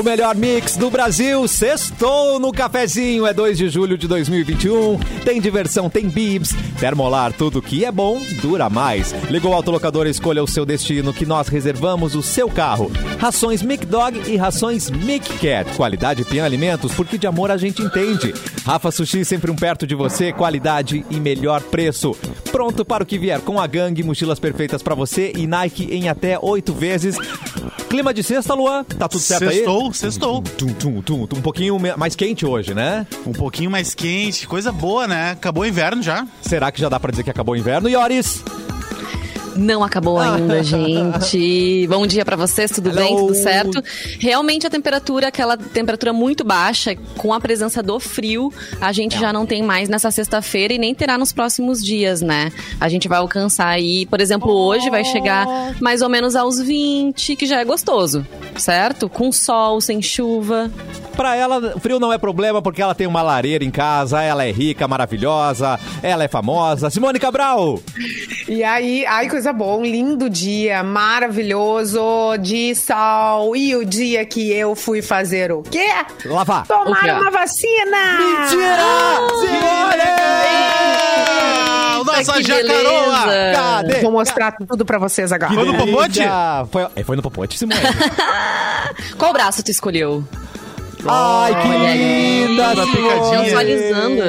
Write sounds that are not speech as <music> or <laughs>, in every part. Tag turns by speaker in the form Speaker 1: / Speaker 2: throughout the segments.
Speaker 1: O melhor mix do Brasil, sextou no cafezinho. É 2 de julho de 2021. Tem diversão, tem bibs. Termolar, tudo que é bom, dura mais. Ligou o autolocador, escolha o seu destino que nós reservamos o seu carro. Rações Mic Dog e rações Mic Cat. Qualidade Pian Alimentos, porque de amor a gente entende. Rafa Sushi, sempre um perto de você. Qualidade e melhor preço. Pronto para o que vier com a gangue, mochilas perfeitas para você e Nike em até oito vezes. Clima de sexta, Luan? Tá tudo certo aí?
Speaker 2: Sextou, sextou.
Speaker 1: Tum, tum, tum, tum. Um pouquinho mais quente hoje, né?
Speaker 2: Um pouquinho mais quente, coisa boa, né? Acabou o inverno já.
Speaker 1: Será que já dá pra dizer que acabou o inverno? Ioris?
Speaker 3: Não acabou <laughs> ainda, gente. Bom dia pra vocês, tudo bem?
Speaker 1: Hello.
Speaker 3: Tudo certo? Realmente a temperatura, aquela temperatura muito baixa, com a presença do frio, a gente já não tem mais nessa sexta-feira e nem terá nos próximos dias, né? A gente vai alcançar aí, por exemplo, hoje vai chegar mais ou menos aos 20, que já é gostoso, certo? Com sol, sem chuva.
Speaker 1: Pra ela, frio não é problema porque ela tem uma lareira em casa, ela é rica, maravilhosa, ela é famosa. Simone Cabral!
Speaker 4: E aí, ai, coisa boa, um lindo dia, maravilhoso, de sol. E o dia que eu fui fazer o quê?
Speaker 1: Lavar!
Speaker 3: O quê?
Speaker 4: Tomar uma vacina!
Speaker 2: Ah, o nossa jacaroa!
Speaker 1: Cadê?
Speaker 4: Vou mostrar tudo pra vocês agora.
Speaker 2: Foi no popote?
Speaker 1: Foi, é, foi no popote, Simone. <laughs>
Speaker 3: Qual braço tu escolheu?
Speaker 1: Ai, que
Speaker 3: Olha
Speaker 1: linda,
Speaker 2: picadinha.
Speaker 3: Visualizando.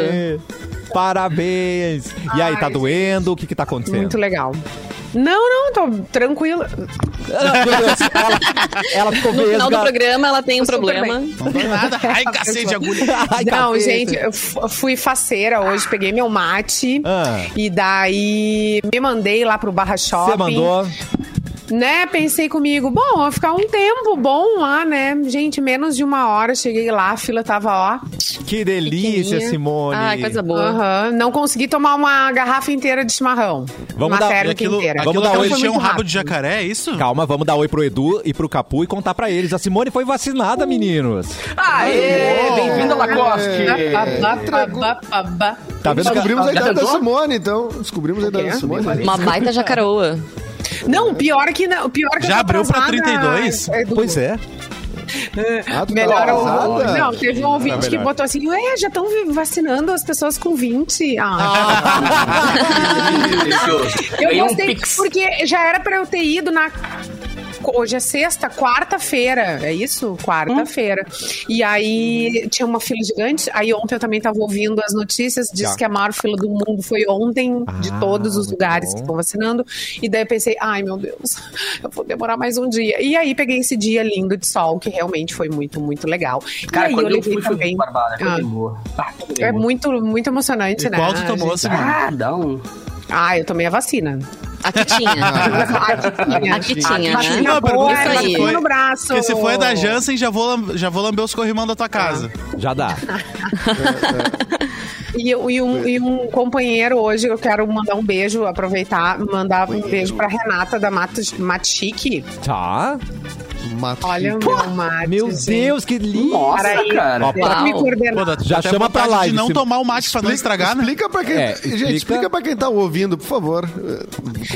Speaker 1: Parabéns! E aí, tá doendo? O que que tá acontecendo?
Speaker 4: Muito legal. Não, não, tô tranquila.
Speaker 1: ela, ela ficou
Speaker 3: No final do programa ela tem um problema.
Speaker 2: Não dá nada. Ai, cacete de agulha. <laughs>
Speaker 1: Ai,
Speaker 4: não,
Speaker 1: cacete.
Speaker 4: gente, eu fu- fui faceira hoje, peguei meu mate
Speaker 1: Ah.
Speaker 4: e daí me mandei lá pro Barra Shopping.
Speaker 1: Você mandou.
Speaker 4: Né, pensei comigo, bom, vai ficar um tempo bom lá, né? Gente, menos de uma hora cheguei lá, a fila tava, ó.
Speaker 1: Que delícia. Simone.
Speaker 3: Ai, coisa boa.
Speaker 4: Aham, Não consegui tomar uma garrafa inteira de chimarrão.
Speaker 1: Vamos
Speaker 4: uma
Speaker 1: dar-
Speaker 4: térmica
Speaker 2: aquilo,
Speaker 4: inteira.
Speaker 1: Vamos dar
Speaker 2: que
Speaker 1: oi.
Speaker 2: eles tinham um rabo de
Speaker 4: rápido.
Speaker 2: jacaré, é isso?
Speaker 1: Calma, vamos dar oi pro Edu e pro Capu e contar pra eles. A Simone foi vacinada, meninos.
Speaker 5: Aê! Bem-vindo, Lacoste!
Speaker 1: Tá vendo
Speaker 6: Descobrimos a idade da? Simone, então. Descobrimos a idade da Simone.
Speaker 3: Uma baita jacaroa.
Speaker 4: Não, pior que não, pior que
Speaker 2: Já abriu pra
Speaker 4: atrasada,
Speaker 2: 32?
Speaker 4: Edu.
Speaker 1: Pois é.
Speaker 6: Ah, tu
Speaker 4: Melhor
Speaker 6: tá?
Speaker 4: Não, teve um ouvinte
Speaker 1: Tá
Speaker 4: que
Speaker 1: melhor.
Speaker 4: botou assim, ué, já estão vacinando as pessoas com 20. Ah. <laughs>
Speaker 5: Isso.
Speaker 4: Eu
Speaker 5: um
Speaker 4: gostei, porque já era pra eu ter ido na. Hoje é sexta, quarta-feira, é isso? Quarta-feira. E aí tinha uma fila gigante. Aí ontem eu também tava ouvindo as notícias, disse
Speaker 1: Tá.
Speaker 4: que a maior fila do mundo foi ontem, de
Speaker 1: Ah,
Speaker 4: todos os lugares
Speaker 1: bom.
Speaker 4: que estão vacinando. E daí eu pensei, ai meu Deus, <laughs> eu vou demorar mais um dia. E aí peguei esse dia lindo de sol, que realmente foi muito, muito legal.
Speaker 5: Cara,
Speaker 4: e aí
Speaker 5: quando eu
Speaker 4: levei
Speaker 5: fui,
Speaker 4: também.
Speaker 5: barbada.
Speaker 4: Ah.
Speaker 5: Ah,
Speaker 4: É muito, muito emocionante,
Speaker 2: E
Speaker 4: né?
Speaker 2: qual tu tomou,
Speaker 4: gente?
Speaker 2: Simone?
Speaker 5: Ah, dá um...
Speaker 4: Ah, eu tomei a vacina.
Speaker 3: Aqui tinha. <laughs> Aqui tinha, né?
Speaker 4: Vacina
Speaker 2: Não, pergunta
Speaker 3: é se
Speaker 2: foi-
Speaker 4: no braço.
Speaker 2: Porque se for da Janssen, já vou, já vou lamber os corrimão da tua casa.
Speaker 1: Já dá. <laughs>
Speaker 4: E, eu- e um, e um companheiro hoje, eu quero mandar um beijo, aproveitar, mandar um beijo pra Renata da Mat Matique.
Speaker 1: Tá.
Speaker 6: Mato.
Speaker 4: Olha o meu mate.
Speaker 1: Meu
Speaker 4: gente.
Speaker 1: Deus, que lindo.
Speaker 5: Nossa,
Speaker 4: Peraí.
Speaker 5: cara.
Speaker 1: Ó,
Speaker 4: coordenar.
Speaker 2: Pô,
Speaker 1: Já chama pra live,
Speaker 2: de não
Speaker 1: se-
Speaker 2: tomar o mate pra não estragar, né?
Speaker 6: Explica pra quem.
Speaker 1: É,
Speaker 6: Gente,
Speaker 1: explica.
Speaker 6: explica pra quem tá ouvindo, por favor.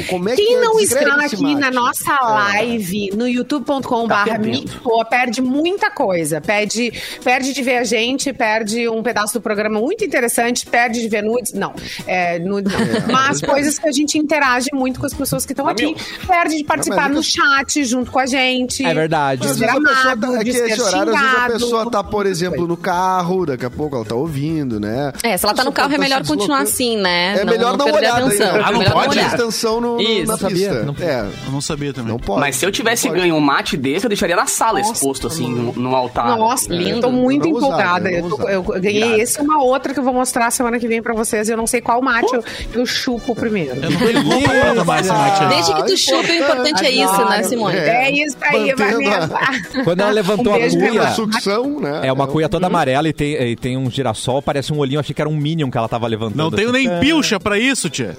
Speaker 6: Como é que
Speaker 4: Quem
Speaker 6: é?
Speaker 4: não está aqui
Speaker 6: mate.
Speaker 4: na nossa live no youtube.com barra
Speaker 5: perdendo.
Speaker 4: Pô, perde muita coisa. Perde, perde de ver a gente, perde um pedaço do programa muito interessante, perde de ver nudes. Não, é, nudes não. Mas coisas que a gente interage muito com as pessoas que estão aqui. Perde de participar
Speaker 6: Não,
Speaker 4: no chat junto com a gente.
Speaker 1: É verdade.
Speaker 6: Às
Speaker 4: Às
Speaker 6: vezes a pessoa tá,
Speaker 4: Desgramado,
Speaker 6: é que esse horário, às vezes a pessoa tá, por exemplo, no carro, daqui a pouco ela tá ouvindo, né?
Speaker 3: É, se ela tá no carro é melhor
Speaker 6: se
Speaker 3: continuar assim, né?
Speaker 6: É melhor não,
Speaker 3: perder
Speaker 6: olhar.
Speaker 3: a atenção.
Speaker 2: Ah, não
Speaker 3: É melhor
Speaker 2: pode?
Speaker 3: Olhar.
Speaker 6: atenção no,
Speaker 3: Isso.
Speaker 6: na
Speaker 1: Não sabia,
Speaker 6: pista.
Speaker 1: não-
Speaker 6: É,
Speaker 2: Eu não sabia também.
Speaker 6: não pode.
Speaker 5: Mas se eu tivesse
Speaker 6: Não
Speaker 5: ganho um mate desse, eu deixaria na sala exposto, assim, no, no altar.
Speaker 4: Nossa,
Speaker 3: Lindo.
Speaker 4: eu tô muito empolgada. eu, tô- ganhei esse e uma outra que eu vou mostrar semana que vem pra vocês. Eu não sei qual mate eu, eu chupo primeiro.
Speaker 2: Eu não tenho culpa pra tomar esse mate aí.
Speaker 3: Desde que tu chupa, o importante é isso, né, Simone?
Speaker 4: É isso aí,
Speaker 6: Mantendo a-.
Speaker 1: Quando ela levantou
Speaker 4: Um
Speaker 1: a cuia,
Speaker 6: a sucção, né?
Speaker 1: é uma cuia toda amarela e tem, e tem um girassol, parece um olhinho. Achei que era um Minion que ela tava levantando.
Speaker 2: Não tenho
Speaker 1: assim.
Speaker 2: nem pilcha pra isso, tia.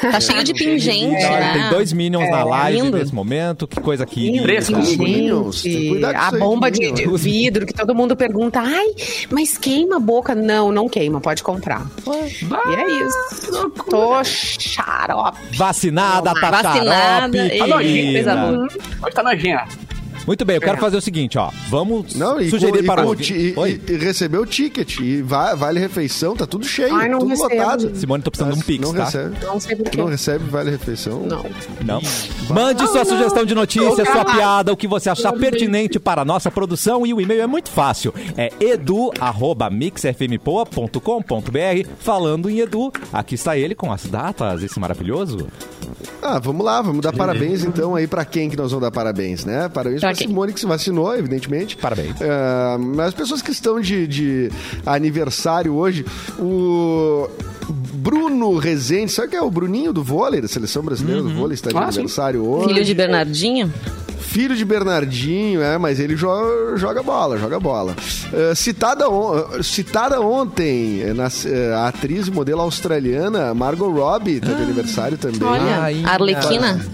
Speaker 3: Tá cheio de pingente, né?
Speaker 1: Tem dois Minions na live
Speaker 3: lindo.
Speaker 1: nesse momento. Que coisa querida.
Speaker 5: Três.
Speaker 6: Minions, que
Speaker 4: a bomba de, de vidro que todo mundo pergunta, ai, mas queima a boca? Não, não queima, pode comprar. E é isso. Tô xarope.
Speaker 1: Vacinada, tá
Speaker 3: Vacinada,
Speaker 1: xarope,
Speaker 3: e-
Speaker 5: Tá. Hoje tá nojinha.
Speaker 1: Muito bem, eu quero fazer o seguinte, ó. Vamos
Speaker 6: Não, e,
Speaker 1: sugerir
Speaker 6: com,
Speaker 1: para
Speaker 6: e,
Speaker 1: o...
Speaker 6: ti- e,
Speaker 1: Oi?
Speaker 6: e, e recebeu o ticket. E va- vale refeição, tá tudo cheio,
Speaker 4: Ai, não
Speaker 6: tudo
Speaker 4: recebo,
Speaker 6: lotado.
Speaker 1: Simone, tô precisando de um pix,
Speaker 6: não
Speaker 1: tá?
Speaker 6: Recebe,
Speaker 4: Não sei por quê.
Speaker 6: não recebe vale refeição?
Speaker 4: Não.
Speaker 1: Não? Mande sua sugestão de notícia, sua piada, o que você achar pertinente para a nossa produção e o e-mail é muito fácil. É edu@mixfmpoa.com.br. Falando em Edu, aqui está ele com as datas, esse maravilhoso.
Speaker 6: Ah, vamos lá, vamos dar parabéns então aí pra quem que nós vamos dar parabéns, né? Parabéns
Speaker 3: Pra quem?
Speaker 6: Simone que se vacinou, evidentemente.
Speaker 1: Parabéns.
Speaker 6: Ah, mas as pessoas que estão de, de aniversário hoje, o Bruno Rezende, sabe que é o Bruninho do vôlei, da seleção brasileira do vôlei, está de
Speaker 5: Ah, sim.
Speaker 6: aniversário hoje.
Speaker 3: Filho de Bernardinho?
Speaker 6: Filho de Bernardinho, é, mas ele joga, joga bola, joga bola. Eh, citada, on- citada ontem, eh, na- eh, a atriz e modelo australiana Margot Robbie, tá de aniversário também.
Speaker 3: Olha,
Speaker 1: Ai,
Speaker 3: Arlequina.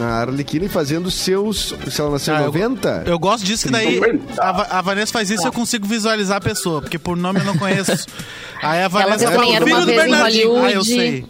Speaker 6: A Arlequina fazendo seus. Se ela nasceu em
Speaker 2: Ah, eu-
Speaker 6: 90?
Speaker 2: Eu gosto disso que daí a, a Vanessa faz isso e eu consigo visualizar a pessoa, porque por nome eu não conheço. <laughs> Aí a Vanessa
Speaker 3: também
Speaker 2: fala, filho do Bernardinho. Ah, eu sei.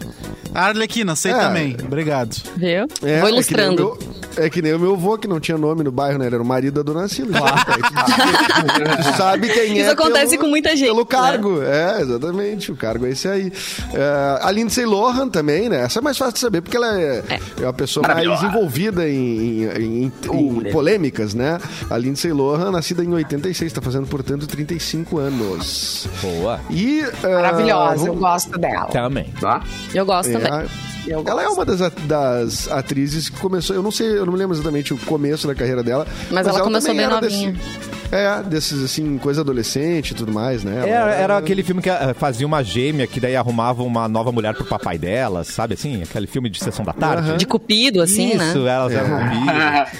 Speaker 2: A Arlequina, sei
Speaker 6: É.
Speaker 2: também. Obrigado.
Speaker 3: Viu?
Speaker 6: É,
Speaker 3: Vou
Speaker 6: É
Speaker 3: ilustrando.
Speaker 6: É que nem o meu avô, que não tinha nome no bairro, né? Ele era o marido da dona Cila. <laughs> tu sabe quem é.
Speaker 3: Isso acontece
Speaker 6: pelo-
Speaker 3: com muita gente,
Speaker 6: Pelo
Speaker 3: né?
Speaker 6: cargo, é, exatamente. O cargo é esse aí. É, a Lindsay Lohan também, né? Essa é mais fácil de saber, porque ela é, é uma pessoa mais envolvida em, em- em- em polêmicas, né? A Lindsay Lohan, nascida em 86, tá fazendo, portanto, 35 anos.
Speaker 1: Boa.
Speaker 6: E, ah,
Speaker 4: Maravilhosa, eu
Speaker 6: vamos-
Speaker 4: gosto dela.
Speaker 1: Também.
Speaker 5: Tá?
Speaker 3: Eu gosto
Speaker 6: É,
Speaker 3: também.
Speaker 6: Ela é uma das, das atrizes que começou. Eu não sei, eu não me lembro exatamente o começo da carreira dela.
Speaker 3: Mas ela começou
Speaker 6: também
Speaker 3: bem novinha.
Speaker 6: Desse, é, desses assim, coisa adolescente e tudo mais, né? Ela
Speaker 1: Era, era aquele filme que eh, fazia uma gêmea que daí arrumava uma nova mulher pro papai dela, sabe assim? Aquele filme de sessão da tarde.
Speaker 3: De cupido, assim,
Speaker 1: Isso,
Speaker 3: né?
Speaker 1: elas eram comigo.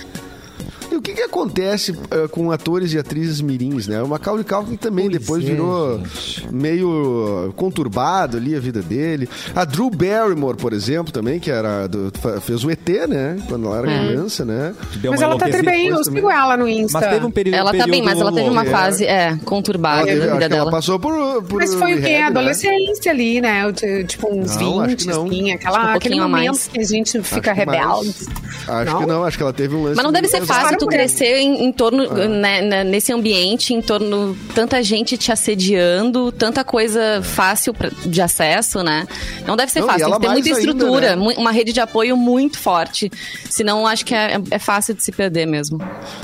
Speaker 1: <laughs>
Speaker 6: O que, que acontece eh, com atores e atrizes mirins, né? O Macaulay Culkin também
Speaker 1: Pois
Speaker 6: depois
Speaker 1: é,
Speaker 6: virou
Speaker 1: gente.
Speaker 6: meio conturbado ali a vida dele. A Drew Barrymore, por exemplo, também, que era do- fez o ET, né? Quando ela era
Speaker 3: É.
Speaker 6: criança, né?
Speaker 1: Deu
Speaker 4: Mas
Speaker 1: uma
Speaker 4: ela tá bem, eu sigo ela no Insta.
Speaker 1: Mas teve um período.
Speaker 3: Ela tá bem, mas ela teve uma
Speaker 6: É.
Speaker 3: fase, é, conturbada
Speaker 6: teve-
Speaker 3: da
Speaker 6: acho
Speaker 3: vida
Speaker 6: que ela
Speaker 3: dela.
Speaker 6: passou por, por
Speaker 4: Mas foi o quê?
Speaker 6: né?
Speaker 4: Adolescência ali, né? Eu te- Tipo, uns
Speaker 6: Não, acho
Speaker 4: 20,
Speaker 6: que não.
Speaker 4: assim. Aquela,
Speaker 3: um
Speaker 4: aquele momento
Speaker 3: mais.
Speaker 4: que a gente fica
Speaker 6: Acho
Speaker 4: rebelde.
Speaker 6: Acho
Speaker 4: Não?
Speaker 6: que não, acho que ela teve um lance.
Speaker 3: Mas não deve ser fácil tu crescer em, em torno, né, né, nesse ambiente, em torno tanta gente te assediando, tanta coisa fácil pra- de acesso, né? Não deve ser
Speaker 6: Não,
Speaker 3: fácil, tem que ter muita
Speaker 6: ainda,
Speaker 3: estrutura,
Speaker 6: né?
Speaker 3: mu- uma rede de apoio muito forte. Senão, acho que é, é fácil de se perder mesmo.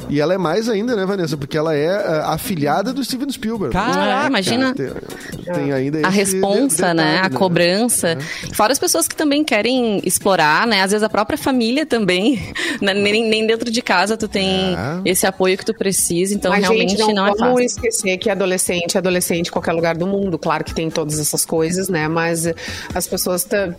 Speaker 6: E ela é mais ainda, né, Vanessa? Porque ela é a afilhada do Steven Spielberg.
Speaker 1: Caraca!
Speaker 3: É, imagina
Speaker 6: Tem, tem ainda
Speaker 3: a responsa,
Speaker 6: de-
Speaker 3: né? A cobrança. Fora as pessoas que também querem explorar, né? Às vezes a própria família também. <laughs> né? nem, nem dentro de casa tu tem
Speaker 6: É.
Speaker 3: esse apoio que tu precisa. Então,
Speaker 4: Mas,
Speaker 3: realmente
Speaker 4: gente, não,
Speaker 3: não, é
Speaker 4: vamos
Speaker 3: fácil.
Speaker 4: esquecer que adolescente é adolescente em qualquer lugar do mundo. Claro que tem todas essas coisas, né? Mas eh, as pessoas tá-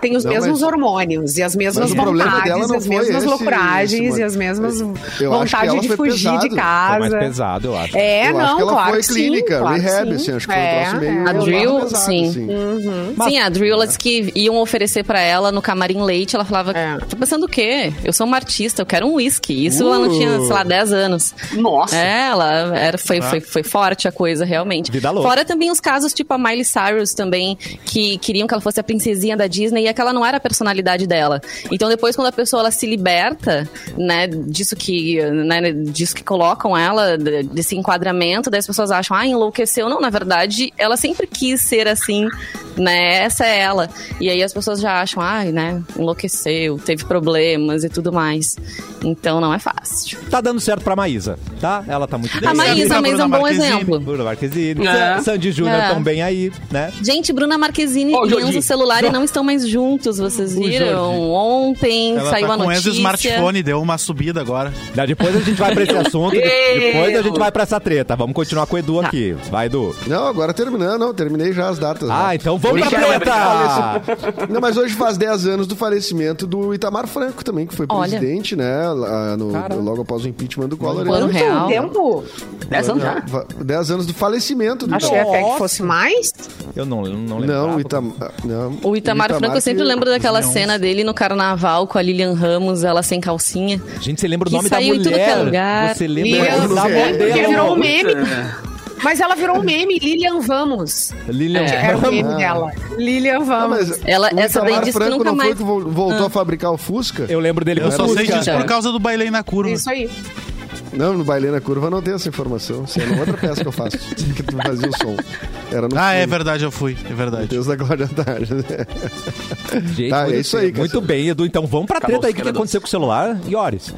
Speaker 4: têm os
Speaker 6: Não,
Speaker 4: mesmos
Speaker 6: mas-
Speaker 4: hormônios e as mesmas
Speaker 6: Mas
Speaker 4: vontades, as
Speaker 6: foi
Speaker 4: mesmas
Speaker 6: esse,
Speaker 4: loucuragens
Speaker 6: Simone.
Speaker 4: e as mesmas
Speaker 6: ela
Speaker 4: de
Speaker 6: foi
Speaker 4: fugir
Speaker 6: pesado.
Speaker 4: de
Speaker 1: Foi
Speaker 4: casa.
Speaker 1: mais pesado, eu acho.
Speaker 4: É,
Speaker 6: Eu
Speaker 4: não,
Speaker 6: acho que ela
Speaker 4: claro
Speaker 6: foi
Speaker 4: que sim,
Speaker 6: clínica,
Speaker 4: claro
Speaker 6: rehab,
Speaker 4: sim.
Speaker 6: assim, acho que foi um
Speaker 4: É,
Speaker 6: troço meio.
Speaker 4: é.
Speaker 3: A Drill,
Speaker 6: pesado,
Speaker 3: sim.
Speaker 6: assim.
Speaker 3: Sim, a Drew, elas que iam oferecer pra ela no camarim leite, ela falava,
Speaker 4: É.
Speaker 3: tô pensando o quê? Eu sou uma artista, eu quero um whisky. Isso ela não tinha, sei lá, 10 anos.
Speaker 5: Nossa.
Speaker 3: É, ela era, foi, foi, foi forte a coisa, realmente.
Speaker 1: Vida louca.
Speaker 3: Fora também os casos, tipo a Miley Cyrus também, que queriam que ela fosse a princesinha da Disney e aquela não era a personalidade dela. Então depois, quando a pessoa ela se liberta, né, disso que, né, disso que colocam ela, desse enquadramento, daí as pessoas acham, ah, enlouqueceu. Não, na verdade, ela sempre quis ser assim, né, essa é ela. E aí as pessoas já acham, ai, né, enlouqueceu, teve problemas e tudo mais. Então não é fácil.
Speaker 1: Tá dando certo pra Maísa, tá? Ela tá muito bem.
Speaker 3: A Maísa, a Maísa é um bom exemplo.
Speaker 1: Bruna Marquezine,
Speaker 5: É.
Speaker 1: Sandy Júnior
Speaker 3: É.
Speaker 1: também aí, né?
Speaker 3: Gente, Bruna Marquezine
Speaker 5: Ô,
Speaker 3: e. Enzo Celular e não estão mais juntos, vocês viram? Ontem
Speaker 2: Ela
Speaker 3: saiu
Speaker 2: tá
Speaker 3: a
Speaker 2: com
Speaker 3: notícia.
Speaker 2: esse smartphone, deu uma subida agora.
Speaker 1: Daí Depois a gente vai pra esse assunto, depois a gente vai pra essa treta. Vamos continuar com o Edu
Speaker 3: Tá.
Speaker 1: aqui. Vai, Edu.
Speaker 6: Não, agora terminando, não, terminei já as datas.
Speaker 1: Ah,
Speaker 6: né?
Speaker 1: então vamos
Speaker 5: Hoje
Speaker 1: pra treta!
Speaker 6: Não, mas hoje faz 10 anos do falecimento do Itamar Franco também, que foi
Speaker 3: Olha.
Speaker 6: presidente, né? lá no-
Speaker 1: Cara.
Speaker 6: logo após o impeachment do Collor. Ele-
Speaker 3: real.
Speaker 4: Tempo?
Speaker 5: Dez anos já.
Speaker 6: 10 anos do falecimento do
Speaker 4: Achei até que fosse mais.
Speaker 1: Eu não, eu não lembro.
Speaker 6: Não, o Itamar. Não,
Speaker 3: O Itamar Franco, eu sempre
Speaker 6: que-
Speaker 3: lembro daquela cena dele no carnaval com a Lilian Ramos, ela sem calcinha.
Speaker 1: Gente, você lembra o
Speaker 3: Que
Speaker 1: nome da
Speaker 3: saiu em tudo que é
Speaker 1: mulher?
Speaker 3: lugar.
Speaker 1: Você lembra
Speaker 4: Lilian
Speaker 1: da
Speaker 6: Ramos,
Speaker 1: modelo?
Speaker 4: que virou um meme.
Speaker 5: É.
Speaker 4: Mas ela virou um meme, Lilian Vamos.
Speaker 1: Lilian
Speaker 4: Era o meme
Speaker 6: Ah.
Speaker 4: dela. Lilian
Speaker 6: Ah,
Speaker 4: Vamos.
Speaker 3: Ela-
Speaker 6: o
Speaker 3: essa daí disse que
Speaker 6: Franco
Speaker 3: nunca
Speaker 6: não
Speaker 3: mais-
Speaker 6: foi que vol- voltou a fabricar o Fusca?
Speaker 1: Eu lembro dele
Speaker 2: Eu
Speaker 1: com
Speaker 2: só sei disso por causa do bailei na curva.
Speaker 4: Isso aí.
Speaker 6: Não, no Bailei na Curva não tem essa informação. Isso é uma outra peça que eu faço. <laughs> Que tu fazia o som. Era no
Speaker 2: Ah, é verdade, eu fui. É verdade.
Speaker 6: Deus da Glória Tarde.
Speaker 1: Gente,
Speaker 6: Tá, é
Speaker 1: muito
Speaker 6: isso aí,
Speaker 1: bem. Muito bem, Edu. Então vamos pra
Speaker 5: Acabou
Speaker 1: treta aí. O que, que aconteceu com o celular? Ioris,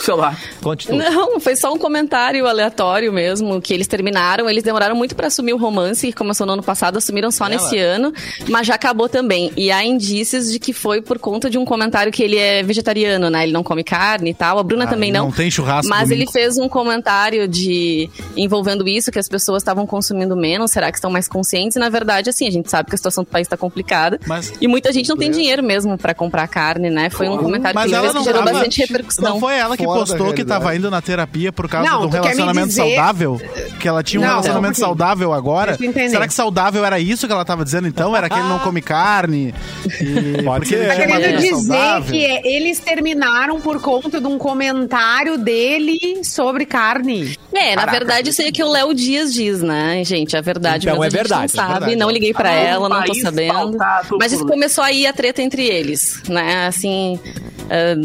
Speaker 5: Sei lá.
Speaker 1: conte tudo.
Speaker 3: Não, foi só um comentário aleatório mesmo, que eles terminaram. Eles demoraram muito pra assumir o romance, que começou no ano passado, assumiram só nesse ano, mas já acabou também. E há indícios de que foi por conta de um comentário que ele é vegetariano, né? Ele não come carne e tal. A Bruna
Speaker 2: Ah,
Speaker 3: também não.
Speaker 2: não tem churrasco
Speaker 3: Mas
Speaker 2: domingo.
Speaker 3: ele fez um comentário de envolvendo isso, que as pessoas estavam consumindo menos, será que estão mais conscientes? E na verdade, assim, a gente sabe que a situação do país está complicada.
Speaker 2: Mas-
Speaker 3: E muita gente não tem dinheiro mesmo pra comprar carne, né? Foi um comentário
Speaker 2: Mas
Speaker 3: que ele
Speaker 2: ela
Speaker 3: fez que
Speaker 2: não
Speaker 3: gerou
Speaker 2: tava-
Speaker 3: bastante repercussão.
Speaker 2: Não foi ela que postou que tava indo na terapia por causa
Speaker 4: Não,
Speaker 2: de um relacionamento
Speaker 4: dizer-
Speaker 2: saudável? Que ela tinha um
Speaker 4: Não,
Speaker 2: relacionamento
Speaker 4: não.
Speaker 2: saudável agora? Será que saudável era isso que ela tava dizendo então? Era que ele não come carne? E... <laughs>
Speaker 1: Pode
Speaker 2: porque
Speaker 1: ser.
Speaker 4: Tá querendo dizer
Speaker 2: saudável?
Speaker 4: que é- eles terminaram por conta de um comentário dele sobre carne.
Speaker 3: É, na
Speaker 5: Caraca.
Speaker 3: verdade, isso aí é que o Léo Dias diz, né, gente? A verdade
Speaker 1: Então é
Speaker 3: a gente
Speaker 1: verdade,
Speaker 3: não
Speaker 1: é
Speaker 3: sabe,
Speaker 2: verdade.
Speaker 3: não liguei pra
Speaker 5: Ah,
Speaker 3: ela, não tô sabendo. Mas isso
Speaker 5: por-
Speaker 3: começou aí a treta entre eles, né? Assim,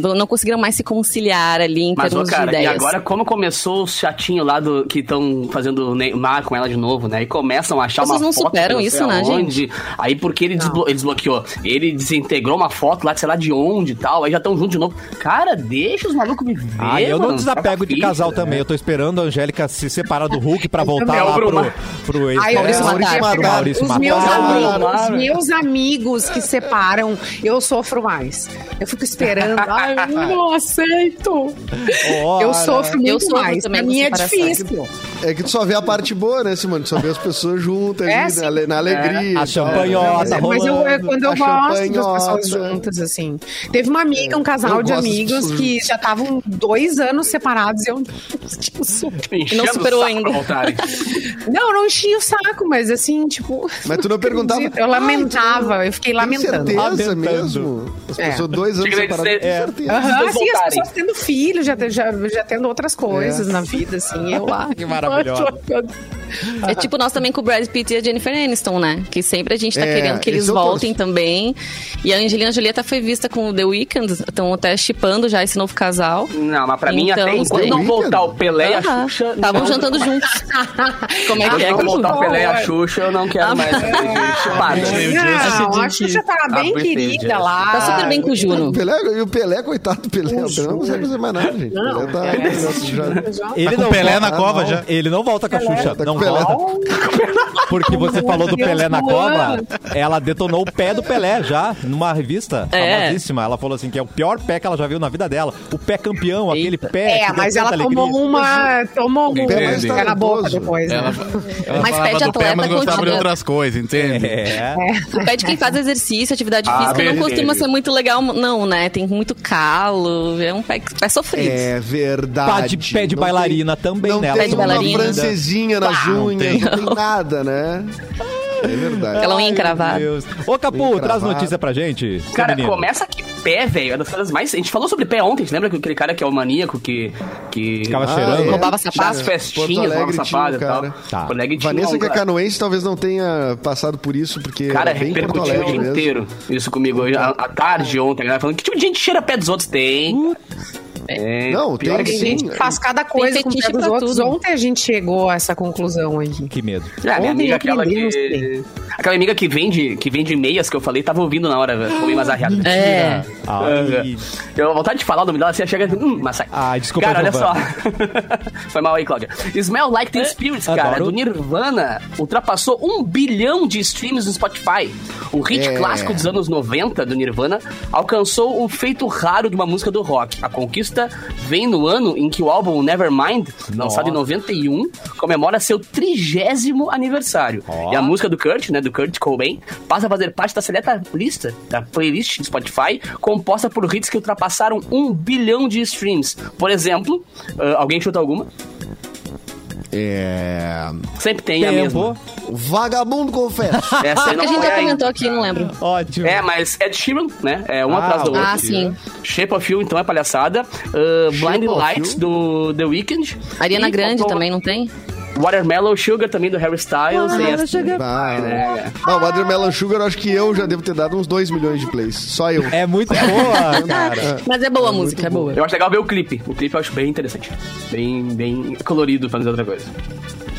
Speaker 3: não não conseguiram mais se conciliar ali em
Speaker 5: Mas, ô,
Speaker 3: termos
Speaker 5: cara,
Speaker 3: de
Speaker 5: e
Speaker 3: ideias.
Speaker 5: agora como começou os chatinhos lá do, que estão fazendo Neymar com ela de novo, né? E começam a achar
Speaker 3: Vocês
Speaker 5: uma
Speaker 3: não
Speaker 5: foto
Speaker 3: superam
Speaker 5: que não sei
Speaker 3: isso, né,
Speaker 5: aonde. Aí porque ele, desblo- ele desbloqueou, ele desintegrou uma foto lá, de sei lá de onde e tal, aí já estão juntos de novo. Cara, deixa os malucos me ver,
Speaker 1: Ah, eu não
Speaker 5: mano.
Speaker 1: desapego de
Speaker 5: Fica
Speaker 1: casal
Speaker 5: ficha,
Speaker 1: também.
Speaker 5: né?
Speaker 1: Eu tô esperando a Angélica se separar do Hulk pra voltar
Speaker 5: É o
Speaker 1: lá pro,
Speaker 5: Bruno.
Speaker 1: pro ex.
Speaker 4: Ai, eu
Speaker 3: Maurício
Speaker 4: não
Speaker 3: Matar.
Speaker 1: Pro
Speaker 4: pegar
Speaker 1: Maurício
Speaker 4: os meus amigos, os meus amigos que separam, eu sofro mais. Eu fico esperando. Ai, eu não aceito.
Speaker 1: Ora.
Speaker 4: Eu sofro muito
Speaker 3: Eu sofro
Speaker 4: mais.
Speaker 3: também
Speaker 4: Pra
Speaker 3: com
Speaker 4: mim é difícil.
Speaker 6: É que tu só vê a parte boa, né, Simone? Tu só vê as pessoas juntas
Speaker 4: É,
Speaker 6: ali, na, na alegria.
Speaker 1: A
Speaker 6: e tal.
Speaker 1: champanhota
Speaker 4: É, mas eu, é
Speaker 1: rolando.
Speaker 4: quando eu
Speaker 6: A
Speaker 4: gosto das pessoas juntas, assim. Teve uma amiga, um casal
Speaker 6: eu
Speaker 4: de amigos que já estavam dois anos separados e eu tipo, super.
Speaker 5: Enchendo o
Speaker 3: superou ainda. <laughs>
Speaker 4: Não, eu não enchi o saco, mas assim, tipo.
Speaker 6: Mas tu não <laughs> perguntava.
Speaker 4: Eu lamentava, eu fiquei lamentando.
Speaker 6: certeza
Speaker 1: Lamentando.
Speaker 6: mesmo? As
Speaker 4: É.
Speaker 6: pessoas dois anos Tem
Speaker 5: é.
Speaker 6: certeza.
Speaker 4: Assim, as pessoas tendo filho, já, já, já tendo outras coisas na vida, assim, eu <laughs> lá.
Speaker 1: Que <laughs> maravilhosa.
Speaker 3: É tipo nós também com o Brad Pitt e a Jennifer Aniston, né? Que sempre a gente tá
Speaker 6: É,
Speaker 3: querendo que eles voltem
Speaker 6: torço.
Speaker 3: também. E a Angelina Julieta foi vista com o The Weeknd, estão até chipando já esse novo casal.
Speaker 5: Não, mas pra mim,
Speaker 3: Então,
Speaker 5: até enquanto
Speaker 3: sei. <laughs>
Speaker 5: não voltar o Pelé e a. Xuxa...
Speaker 3: Estavam
Speaker 5: não-
Speaker 3: jantando juntos. Como é que
Speaker 5: Quando
Speaker 3: é?
Speaker 5: não
Speaker 3: que
Speaker 5: voltar o Pelé e a. Xuxa, eu não quero
Speaker 3: Ah,
Speaker 5: mais saber de chupada.
Speaker 4: Não, a Xuxa tá bem querida lá.
Speaker 3: Tá super bem com o
Speaker 6: O
Speaker 3: Juno.
Speaker 6: Pelé, e o Pelé, coitado do Pelé. O Pelé não consegue fazer mais nada, gente.
Speaker 4: Não,
Speaker 6: o Pelé tá, já-
Speaker 1: Ele
Speaker 2: Tá
Speaker 1: não
Speaker 2: o Pelé
Speaker 1: volta-
Speaker 2: na cova já.
Speaker 1: Ele não volta com a Xuxa.
Speaker 6: Tá
Speaker 1: não
Speaker 6: Pelé.
Speaker 1: Porque você falou do Pelé na
Speaker 4: ano.
Speaker 1: Ela detonou o pé do Pelé já, numa revista
Speaker 3: É.
Speaker 1: famosíssima. Ela falou assim que é o pior pé que ela já viu na vida dela. O pé campeão, aquele pé.
Speaker 4: É, mas ela tomou
Speaker 1: alegria.
Speaker 4: uma. Tomou um
Speaker 6: pé
Speaker 4: na boca depois, né?
Speaker 2: Ela, <laughs> ela
Speaker 3: Mas pé de
Speaker 2: do pé, mas
Speaker 3: atleta
Speaker 2: gostava de
Speaker 3: continua.
Speaker 2: outras coisas, entende?
Speaker 1: É.
Speaker 3: O pé de quem faz exercício, atividade
Speaker 5: Ah,
Speaker 3: física, não costuma ser muito legal, não, né? Tem muito calo, é um pé, pé sofrido.
Speaker 6: É verdade.
Speaker 1: Pé de- pé de
Speaker 6: Não
Speaker 1: bailarina também,
Speaker 6: não
Speaker 1: né?
Speaker 6: Tem
Speaker 3: Pé de
Speaker 6: uma
Speaker 3: bailarina.
Speaker 6: francesinha nas unhas,
Speaker 2: tem.
Speaker 6: não tem nada, né? É verdade.
Speaker 3: Aquela unha encravada.
Speaker 1: Ô, Capu, traz notícia pra gente.
Speaker 5: Cara,
Speaker 1: menino.
Speaker 5: começa que pé, velho, é das coisas mais... A gente falou sobre pé ontem, você lembra que aquele cara que é o maníaco que... que
Speaker 1: Ficava
Speaker 6: Ah,
Speaker 1: cheirando.
Speaker 6: é.
Speaker 3: Roubava sapato.
Speaker 6: Porto
Speaker 5: festinhas,
Speaker 6: Alegre
Speaker 5: roubava sapato e tal.
Speaker 6: cara.
Speaker 1: Tá.
Speaker 5: Alegre
Speaker 6: Vanessa,
Speaker 5: um
Speaker 6: que é canoense, talvez não tenha passado por isso, porque
Speaker 5: Cara,
Speaker 6: é bem Porto
Speaker 5: repercutiu o
Speaker 6: Alegre
Speaker 5: dia
Speaker 6: mesmo.
Speaker 5: inteiro isso comigo. Hoje, à, à tarde, ontem, a galera falando que tipo de gente cheira pé dos outros tem. É,
Speaker 6: Não, tem
Speaker 5: que
Speaker 4: Tem
Speaker 6: sim.
Speaker 4: gente faz cada coisa com o
Speaker 3: fetiche
Speaker 4: dos
Speaker 3: pra
Speaker 4: outros.
Speaker 3: tudo.
Speaker 4: Ontem a gente chegou a essa conclusão aí.
Speaker 1: Que medo.
Speaker 5: É, a minha amiga, aquela que. Aquela amiga que vende, que vende meias que eu falei, tava ouvindo na hora, velho. Meio mais arriado.
Speaker 3: É.
Speaker 1: Ai,
Speaker 5: Eu vou vontade de falar o nome dela, assim, chega. Hum, mas sai.
Speaker 1: Ah, desculpa,
Speaker 5: Cara, olha só. <laughs> Foi mal aí, Cláudia. Smell Like Teen Spirits, cara,
Speaker 1: adoro.
Speaker 5: do Nirvana, ultrapassou um bilhão de streams no Spotify. O hit
Speaker 6: É.
Speaker 5: clássico dos anos 90 do Nirvana alcançou um feito raro de uma música do rock. A conquista vem no ano em que o álbum Nevermind, lançado em 91, comemora seu trigésimo aniversário.
Speaker 1: Ó.
Speaker 5: E a música do Kurt, né, do Kurt Cobain, passa a fazer parte da seleta lista, da playlist do Spotify, composta por hits que ultrapassaram um bilhão de streams. Por exemplo, ah, alguém chuta alguma?
Speaker 6: É.
Speaker 5: Sempre tem a mesma.
Speaker 1: Tempo.
Speaker 6: Vagabundo, confesso. <laughs>
Speaker 5: Essa aí
Speaker 3: Que
Speaker 5: não
Speaker 3: a gente já comentou aqui, não lembro.
Speaker 1: Ótimo.
Speaker 5: É, mas Ed Sheeran, né? É um
Speaker 1: Ah,
Speaker 5: atrás do outro.
Speaker 3: Ah, sim.
Speaker 5: Shape of You, então, é palhaçada. Uh, Blind Lights,
Speaker 6: You.
Speaker 5: do The Weeknd.
Speaker 3: Ariana
Speaker 5: E
Speaker 3: Grande também, não tem?
Speaker 5: Watermelon Sugar também do Harry Styles. tem essa-
Speaker 6: Ah,
Speaker 5: É.
Speaker 6: Não, Watermelon Sugar, eu acho que eu já devo ter dado uns 2 milhões de plays. Só eu.
Speaker 1: É muito boa, cara.
Speaker 3: Mas é boa a música, é boa.
Speaker 5: Eu acho legal ver o clipe. O clipe eu acho bem interessante. Bem, bem colorido pra dizer outra coisa.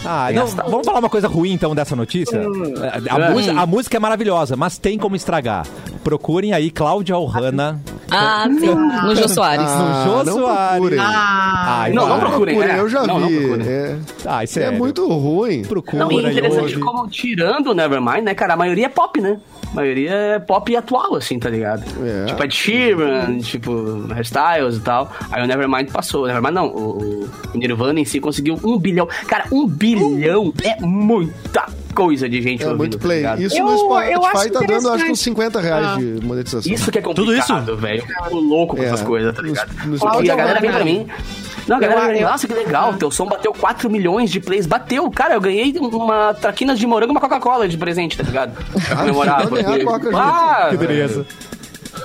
Speaker 1: Ah, não, vamos falar uma coisa ruim então dessa notícia? A, a
Speaker 5: É.
Speaker 1: música, a música é maravilhosa, mas tem como estragar. Procurem aí Cláudia Ohana
Speaker 3: Ah, sim. No Jô Soares.
Speaker 6: Ah,
Speaker 1: Jô
Speaker 6: não
Speaker 1: Soares.
Speaker 6: procurem.
Speaker 1: Ai,
Speaker 5: Não, não procurem.
Speaker 6: Procurem,
Speaker 5: é.
Speaker 6: eu já
Speaker 5: Não, não
Speaker 6: vi.
Speaker 5: procurem.
Speaker 6: é,
Speaker 1: Ai,
Speaker 6: é
Speaker 1: sério.
Speaker 6: muito ruim.
Speaker 1: Procura
Speaker 5: Não, e é
Speaker 1: e
Speaker 5: interessante como tirando o Nevermind, né, cara? A maioria é pop, né? A maioria é pop atual, assim, tá ligado?
Speaker 6: É.
Speaker 5: Tipo Ed Sheeran, tipo Hairstyles e tal. Aí o Nevermind passou. O Nevermind não, o, o Nirvana em si conseguiu um bilhão. Cara, um bilhão é muita coisa de gente
Speaker 6: É
Speaker 5: ouvindo,
Speaker 6: muito
Speaker 5: tá
Speaker 6: play.
Speaker 5: ligado?
Speaker 6: Isso
Speaker 4: Eu-
Speaker 6: no Spotify tá dando, acho que uns 50 reais
Speaker 4: Ah.
Speaker 6: de monetização.
Speaker 5: Isso que é
Speaker 2: Tudo isso?
Speaker 5: complicado, velho. Eu fico louco com
Speaker 6: É.
Speaker 5: essas coisas, tá ligado?
Speaker 6: nos-
Speaker 5: Porque a
Speaker 4: Cláudia
Speaker 5: galera vem pra mim. Não, a galera
Speaker 4: Eu-
Speaker 5: nossa, que legal, teu som bateu 4 milhões de plays. Bateu, cara, eu ganhei uma traquinas de morango e uma Coca-Cola de presente, tá ligado? Pra comemorar.
Speaker 6: ganhar
Speaker 5: porque-
Speaker 6: gente.
Speaker 5: Ah,
Speaker 1: Que beleza.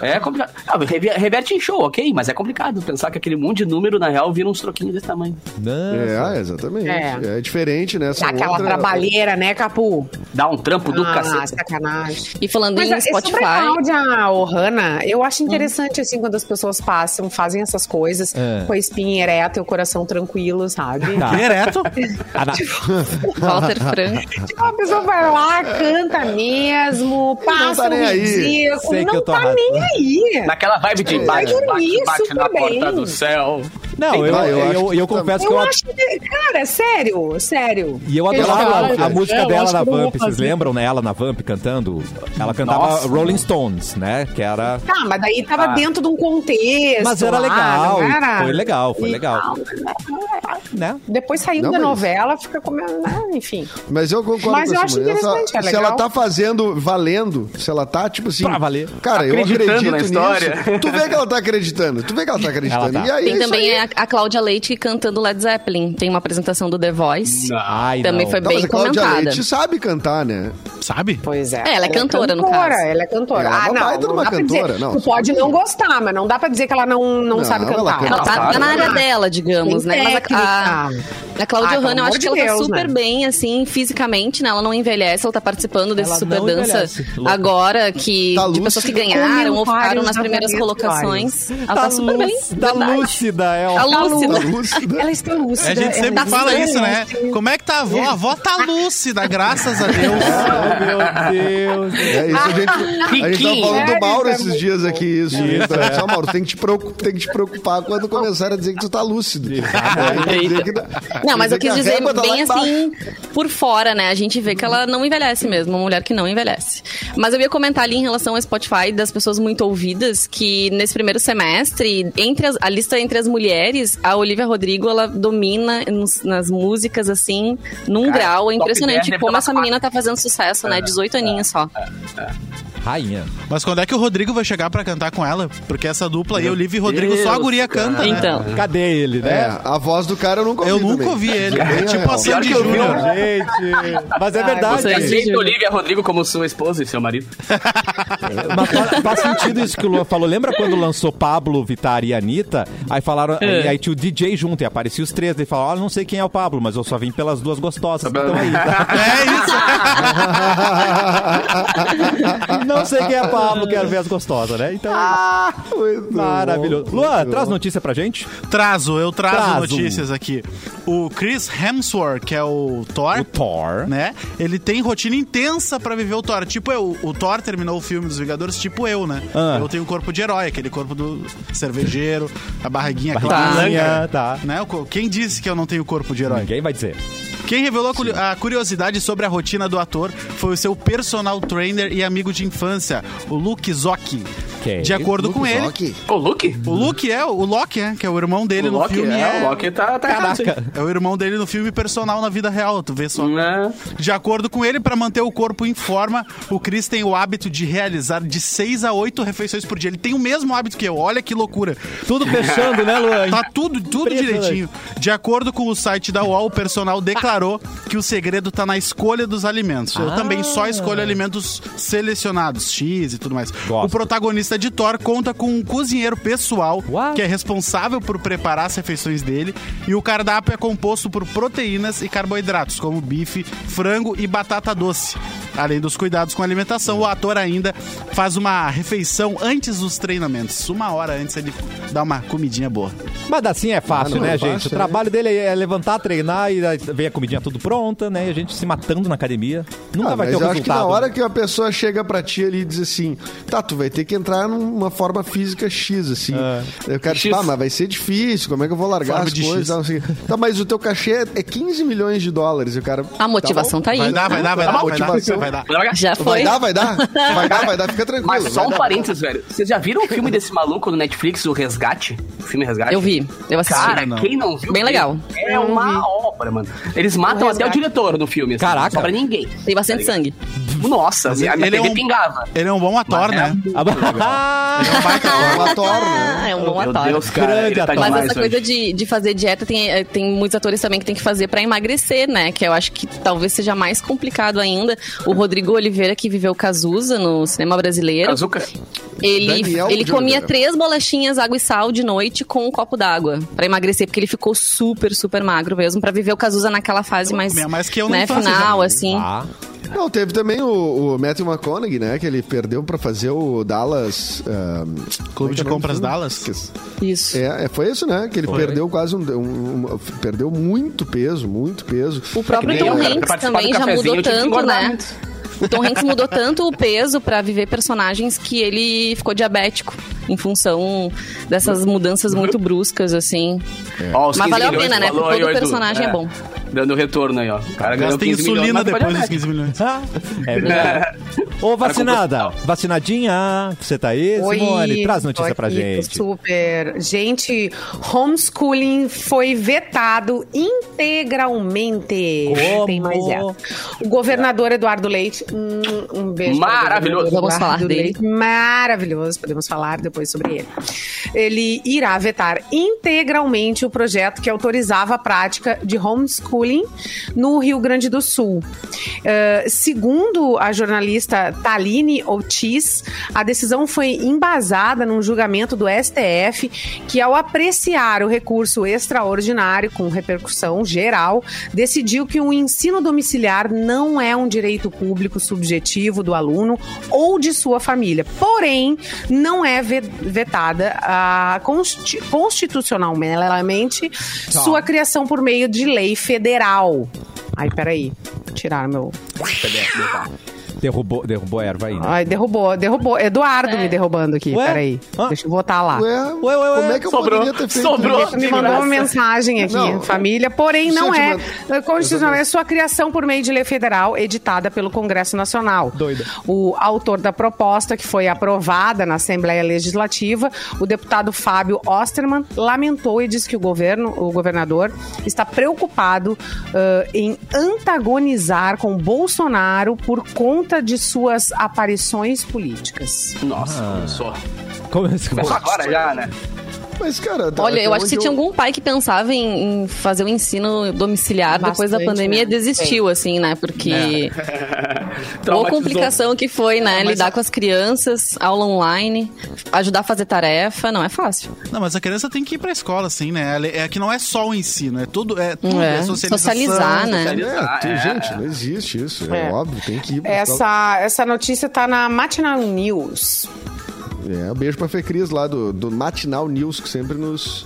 Speaker 5: É complicado. Ah, rever- reverte em show, ok, mas é complicado pensar que aquele monte de número, na real, vira uns troquinhos desse tamanho.
Speaker 1: Nossa.
Speaker 6: É, exatamente.
Speaker 4: É.
Speaker 6: É, diferente, né?
Speaker 4: Dá aquela
Speaker 6: outra-
Speaker 4: trabalheira, né, Capu?
Speaker 5: Dá um trampo do
Speaker 4: ah,
Speaker 5: cacete.
Speaker 4: sacanagem.
Speaker 3: E falando
Speaker 4: Mas
Speaker 3: em
Speaker 4: é, sobre a
Speaker 3: Spotify.
Speaker 4: Cláudia Ohana, eu acho interessante, assim, quando as pessoas passam, fazem essas coisas
Speaker 1: É.
Speaker 4: com a espinha ereta e o coração tranquilo, sabe?
Speaker 1: Tá.
Speaker 2: Direto. <laughs>
Speaker 1: Ah, na- <laughs>
Speaker 3: Walter Franco.
Speaker 4: Tipo, a pessoa vai lá, canta mesmo, passa
Speaker 6: tá nem
Speaker 4: um
Speaker 6: aí.
Speaker 4: ridículo,
Speaker 1: Sei que eu
Speaker 4: não
Speaker 1: tô
Speaker 4: tá
Speaker 1: arrasando.
Speaker 4: nem aí.
Speaker 5: Naquela vibe de bate,
Speaker 4: dormir
Speaker 5: bate, bate na porta do céu.
Speaker 1: Não, eu,
Speaker 6: eu
Speaker 1: eu,
Speaker 6: acho
Speaker 1: eu,
Speaker 6: que
Speaker 1: confesso que
Speaker 4: Eu acho que, cara, sério, sério.
Speaker 1: E eu adorava a, a música
Speaker 4: "É, eu
Speaker 1: dela na Vamp. Vocês
Speaker 4: fazer".
Speaker 1: lembram, né? Ela na Vamp cantando? Ela cantava
Speaker 5: Nossa.
Speaker 1: Rolling Stones, né? Que era.
Speaker 4: Tá, mas daí tava
Speaker 5: Ah.
Speaker 4: dentro de um contexto.
Speaker 1: Mas era legal. Foi legal, foi
Speaker 4: E
Speaker 1: legal.
Speaker 4: tal.
Speaker 1: Né?
Speaker 4: Depois saindo
Speaker 6: Não,
Speaker 4: da
Speaker 6: mas-
Speaker 4: novela, fica comendo, né? Enfim.
Speaker 6: Mas eu concordo
Speaker 4: Mas
Speaker 6: com
Speaker 4: eu
Speaker 6: a
Speaker 4: acho interessante, é
Speaker 6: Se
Speaker 4: legal.
Speaker 6: ela tá fazendo valendo, se ela tá, tipo assim.
Speaker 1: Pra valer.
Speaker 6: Cara, eu acredito
Speaker 5: na história.
Speaker 6: nisso. Tu vê que ela tá acreditando. Tu vê que ela tá acreditando.
Speaker 1: Ela tá.
Speaker 6: E aí,
Speaker 3: Tem também
Speaker 6: aí.
Speaker 3: A, Cláudia Leite cantando Led Zeppelin. Tem uma apresentação do The Voice.
Speaker 1: Ai,
Speaker 3: Também
Speaker 1: não.
Speaker 3: foi
Speaker 6: Não,
Speaker 3: bem
Speaker 6: mas a Cláudia
Speaker 3: comentada.
Speaker 6: Leite sabe cantar, né?
Speaker 2: Sabe?
Speaker 4: Pois é.
Speaker 3: É, ela é cantora, no caso.
Speaker 4: Ela é cantora.
Speaker 6: Ela é
Speaker 4: ah,
Speaker 6: uma
Speaker 4: não.
Speaker 6: baita de
Speaker 4: não
Speaker 6: uma cantora,
Speaker 4: dizer.
Speaker 6: não.
Speaker 4: Tu pode não gostar, mas não dá pra dizer que ela não, não,
Speaker 6: Não,
Speaker 4: sabe
Speaker 6: ela
Speaker 4: cantar.
Speaker 6: canta.
Speaker 3: Ela tá,
Speaker 5: sabe,
Speaker 3: tá na área dela, digamos,
Speaker 4: Tem
Speaker 3: né? Mas a, a. a Cláudia
Speaker 4: Ai, pelo
Speaker 3: Hanna, eu acho
Speaker 4: de
Speaker 3: que ela tá
Speaker 4: Deus,
Speaker 3: super
Speaker 4: né?
Speaker 3: bem, assim, fisicamente, né? Ela não envelhece, ela tá participando desse
Speaker 1: Ela
Speaker 3: Super Dança agora, que
Speaker 6: Tá
Speaker 3: de pessoas que ganharam ou ficaram nas primeiras colocações. Ela tá, super bem.
Speaker 1: Tá
Speaker 3: verdade.
Speaker 1: lúcida, é.
Speaker 3: Tá lúcida.
Speaker 6: Tá lúcida.
Speaker 4: Ela está lúcida.
Speaker 2: A gente sempre
Speaker 3: tá
Speaker 2: fala isso, né? Como é que tá a avó? A avó tá lúcida, graças a Deus. <laughs>
Speaker 1: Oh, meu Deus.
Speaker 6: É isso, a gente, a gente tava falando do
Speaker 4: É,
Speaker 6: Mauro
Speaker 4: é
Speaker 6: esses dias aqui, isso.
Speaker 1: Isso,
Speaker 6: Então,
Speaker 1: é.
Speaker 6: Só, Mauro, tem que, te preocupar, tem que te preocupar quando começar a dizer que tu tá lúcido. Que-
Speaker 3: Não, mas eu quis dizer
Speaker 6: tá
Speaker 3: bem assim, por fora, né? A gente vê que ela não envelhece mesmo, uma mulher que não envelhece. Mas eu ia comentar ali em relação ao Spotify das pessoas muito ouvidas, que nesse primeiro semestre, entre as- a lista entre as mulheres, a Olivia Rodrigo, ela domina nos- nas músicas, assim, num
Speaker 5: Cara,
Speaker 3: grau. É impressionante
Speaker 5: 10
Speaker 3: como
Speaker 5: deve
Speaker 3: essa menina tá fazendo sucesso, né? 18 aninhos só.
Speaker 1: Rainha.
Speaker 2: Mas quando é que o Rodrigo vai chegar pra cantar com ela? Porque essa dupla aí, Olivia e Rodrigo, só a guria
Speaker 5: cara.
Speaker 2: canta, né?
Speaker 3: Então.
Speaker 1: Cadê ele,
Speaker 6: É,
Speaker 1: né?
Speaker 6: a voz do cara eu nunca ouvi
Speaker 2: Eu nunca
Speaker 6: também.
Speaker 2: ouvi ele.
Speaker 6: Bem
Speaker 2: tipo
Speaker 6: real.
Speaker 2: a Sandy
Speaker 5: Pior que eu vi,
Speaker 2: Júnior.
Speaker 1: Gente, mas é verdade.
Speaker 3: você-
Speaker 5: Aceita Olivia Rodrigo como sua esposa e seu marido. <laughs>
Speaker 1: Mas faz, faz sentido isso que o Luan falou. Lembra quando lançou Pablo, Vittar e Anitta? Aí falaram,
Speaker 3: É.
Speaker 1: e aí tinha o DJ junto, e aparecia os três. Daí falaram, olha, não sei quem é o Pablo, mas eu só vim pelas duas gostosas que estão aí. tá? <laughs>
Speaker 2: É isso. <laughs>
Speaker 1: Não sei quem é Pablo, quero ver as gostosas, né? Então,
Speaker 6: Muito
Speaker 1: maravilhoso.
Speaker 6: bom,
Speaker 1: Luan,
Speaker 6: muito
Speaker 1: traz
Speaker 6: bom.
Speaker 1: notícia pra gente?
Speaker 2: Trazo, eu trazo,
Speaker 1: Trazo.
Speaker 2: notícias aqui. O Chris Hemsworth, que é o Thor,
Speaker 1: O Thor.
Speaker 2: né? Ele tem rotina intensa pra viver o Thor. Tipo eu, o Thor terminou o filme dos Vingadores, tipo eu, né?
Speaker 1: Ah.
Speaker 2: Eu tenho o corpo de herói, aquele corpo do cervejeiro, a barriguinha
Speaker 1: Barriguinha,
Speaker 2: clássica.
Speaker 1: tá.
Speaker 2: Né? Quem disse que eu não tenho corpo de herói?
Speaker 1: Ninguém vai dizer.
Speaker 2: Quem revelou a curi- a curiosidade sobre a rotina do ator foi o seu personal trainer e amigo de infância, o Luke Zocchi.
Speaker 1: Que
Speaker 2: De acordo com ele,
Speaker 6: Rock.
Speaker 5: Ô, Luke?
Speaker 2: o Luke é, o Loki é, que é o irmão dele
Speaker 5: O
Speaker 2: no
Speaker 5: Loki,
Speaker 2: filme.
Speaker 5: é, o Loki tá, tá errado.
Speaker 2: É o irmão dele no filme personal na vida real, tu vê só.
Speaker 5: Né?
Speaker 2: De acordo com ele, para manter o corpo em forma, o Chris tem o hábito de realizar de 6 a 8 refeições por dia. Ele tem o mesmo hábito que eu. Olha que loucura.
Speaker 1: Tudo fechando, né, Luan?
Speaker 2: Tá tudo, tudo direitinho. De acordo com o site da UOL, o personal declarou que o segredo tá na escolha dos alimentos. Eu
Speaker 1: Ah.
Speaker 2: também só escolho alimentos selecionados, X e tudo mais.
Speaker 1: Gosto.
Speaker 2: O protagonista lista de Thor conta com um cozinheiro pessoal
Speaker 1: What?
Speaker 2: que é responsável por preparar as refeições dele e o cardápio é composto por proteínas e carboidratos, como bife, frango e batata doce. Além dos cuidados com a alimentação, o ator ainda faz uma refeição antes dos treinamentos. Uma hora antes ele dá uma comidinha boa.
Speaker 1: Mas assim é fácil,
Speaker 6: Ah, não
Speaker 1: né,
Speaker 6: é
Speaker 1: gente?
Speaker 6: fácil,
Speaker 1: o trabalho dele é levantar, treinar e vem a comidinha tudo pronta, né? E a gente se matando na academia. Nunca
Speaker 6: Ah,
Speaker 1: vai
Speaker 6: mas
Speaker 1: ter o
Speaker 6: eu acho que
Speaker 1: resultado.
Speaker 6: na hora que a pessoa chega pra ti ali e diz assim, tá, tu vai ter que entrar numa forma física X, assim.
Speaker 1: É.
Speaker 6: Aí o cara diz,
Speaker 5: X.
Speaker 6: ah, mas vai ser difícil, como é que eu vou largar
Speaker 2: Forma
Speaker 6: as coisas?
Speaker 2: X.
Speaker 6: Tá, mas o teu cachê é 15 milhões de dólares. E o cara.
Speaker 3: A motivação tá, aí.
Speaker 2: Vai dar, vai dar, vai
Speaker 6: Tá
Speaker 2: dar, vai dar, vai dar.
Speaker 3: Já
Speaker 6: Vai
Speaker 3: foi.
Speaker 6: dar, vai dar? Vai dar, vai dar, fica tranquilo.
Speaker 5: Mas só
Speaker 6: vai
Speaker 5: um parênteses, velho. Vocês já viram o filme desse maluco no Netflix, o Resgate? O filme Resgate?
Speaker 3: Eu vi, eu assisti.
Speaker 5: Cara,
Speaker 2: não.
Speaker 5: quem não viu?
Speaker 3: Bem legal.
Speaker 5: É uma obra, mano. Eles matam
Speaker 4: O
Speaker 5: até o diretor no filme. Assim,
Speaker 1: Caraca.
Speaker 5: Não sobra ninguém.
Speaker 3: Tem bastante sangue.
Speaker 5: Nossa,
Speaker 2: Mas
Speaker 5: a minha
Speaker 2: ele é
Speaker 5: TV
Speaker 2: um-
Speaker 5: pingava.
Speaker 2: Ele é um bom ator,
Speaker 5: Mas é
Speaker 2: né?
Speaker 5: muito legal.
Speaker 2: Ele <laughs> é um baita ator.
Speaker 6: Né?
Speaker 3: Ah, é um bom ator.
Speaker 5: Deus, cara. Tá
Speaker 1: ator.
Speaker 3: Mas essa coisa
Speaker 5: hoje.
Speaker 3: de, de fazer dieta tem, eh, tem muitos atores também que tem que fazer pra emagrecer, né? Que eu acho que talvez seja mais complicado ainda. O Rodrigo Oliveira, que viveu Cazuza no cinema brasileiro,
Speaker 5: Kazuka.
Speaker 3: Ele,
Speaker 6: Daniel
Speaker 3: ele comia três bolachinhas, água e sal de noite com um copo d'água pra emagrecer, porque ele ficou super, super magro mesmo, pra viver o Cazuza naquela fase mais,
Speaker 2: mais que eu
Speaker 3: né, final,
Speaker 2: já.
Speaker 3: assim.
Speaker 1: Ah,
Speaker 6: Não, teve também o, o Matthew McConaughey, né? Que ele perdeu pra fazer o Dallas. ah, como é
Speaker 2: de Compras? Dallas?
Speaker 3: Isso.
Speaker 6: É, é, foi isso, né? Que ele perdeu quase um, um- um- Perdeu muito peso, muito peso.
Speaker 3: O próprio
Speaker 5: É
Speaker 3: Tom Hanks também já mudou tanto, né?
Speaker 5: muito.
Speaker 3: O Tom Hanks mudou tanto o peso pra viver personagens que ele ficou diabético em função dessas mudanças muito bruscas, assim.
Speaker 5: Ó, os
Speaker 3: Mas
Speaker 5: 15
Speaker 3: valeu a pena, né?
Speaker 5: falou
Speaker 3: Todo personagem é bom.
Speaker 5: Dando retorno aí, ó. O cara ganhou
Speaker 2: Gasta
Speaker 5: 15 milhões,
Speaker 2: insulina
Speaker 5: pode
Speaker 2: depois dos
Speaker 5: até.
Speaker 2: 15 milhões. <laughs>
Speaker 1: é verdade. <laughs> Ô, vacinada, vacinadinha, você tá aí, Simone? Traz notícia pra
Speaker 4: aqui,
Speaker 1: gente.
Speaker 4: Super. Gente, homeschooling foi vetado integralmente.
Speaker 1: Como?
Speaker 4: Tem mais essa. O governador Eduardo Leite, um beijo.
Speaker 5: Maravilhoso.
Speaker 3: Vamos falar
Speaker 4: Eduardo
Speaker 3: dele.
Speaker 4: Leite. Maravilhoso, podemos falar depois sobre ele. Ele irá vetar integralmente o projeto que autorizava a prática de homeschooling no Rio Grande do Sul. Eh, segundo a jornalista Taline Ortiz, a decisão foi embasada num julgamento do STF que, ao apreciar o recurso extraordinário com repercussão geral, decidiu que o ensino domiciliar não é um direito público subjetivo do aluno ou de sua família. Porém, não é ve- vetada a consti- constitucionalmente sua criação por meio de lei federal. Ai, peraí. Tiraram meu.
Speaker 1: Derrubou, derrubou a erva aí, né?
Speaker 4: Ai, derrubou, derrubou. Eduardo me derrubando aqui.
Speaker 1: Ué?
Speaker 4: Peraí.
Speaker 1: Hã?
Speaker 4: Deixa eu botar lá.
Speaker 6: Ué,
Speaker 1: Ué, ué, ué.
Speaker 6: como é que eu
Speaker 5: Sobrou.
Speaker 6: poderia ter feito
Speaker 5: Sobrou.
Speaker 6: isso?
Speaker 4: Me mandou uma mensagem aqui,
Speaker 6: Não.
Speaker 4: família, porém não é é constitucional, é sua criação por meio de lei federal editada pelo Congresso Nacional.
Speaker 1: Doida.
Speaker 4: O autor da proposta, que foi aprovada na Assembleia Legislativa, o deputado Fábio Osterman, lamentou e disse que o governo, o governador, está preocupado ãh, em antagonizar com Bolsonaro por conta de suas aparições políticas.
Speaker 5: Nossa, começou.
Speaker 1: Começou.
Speaker 5: Começou agora já, né?
Speaker 6: Mas, cara, tá-
Speaker 3: Olha, eu acho que se tinha algum pai que pensava em, em fazer o ensino domiciliar depois da
Speaker 4: Bastante,
Speaker 3: pandemia,
Speaker 4: né?
Speaker 3: desistiu, assim, né? Porque boa <laughs>
Speaker 5: Traumatizou.
Speaker 3: complicação que foi, né?
Speaker 2: mas
Speaker 3: Lidar com as crianças, aula online, ajudar a fazer tarefa, não é fácil.
Speaker 2: Não, mas a criança tem que ir pra escola, assim, né? Ela- É que não é só o ensino, é tudo, é tudo,
Speaker 3: É,
Speaker 2: é,
Speaker 3: socializar, né?
Speaker 6: É, tem-
Speaker 5: É.
Speaker 6: gente, não existe isso. É,
Speaker 4: É.
Speaker 6: óbvio, tem que ir. pra escola.
Speaker 4: Essa, essa notícia tá na Matinal News.
Speaker 6: É, um beijo pra Fê Cris lá do, do Matinal News, que sempre nos,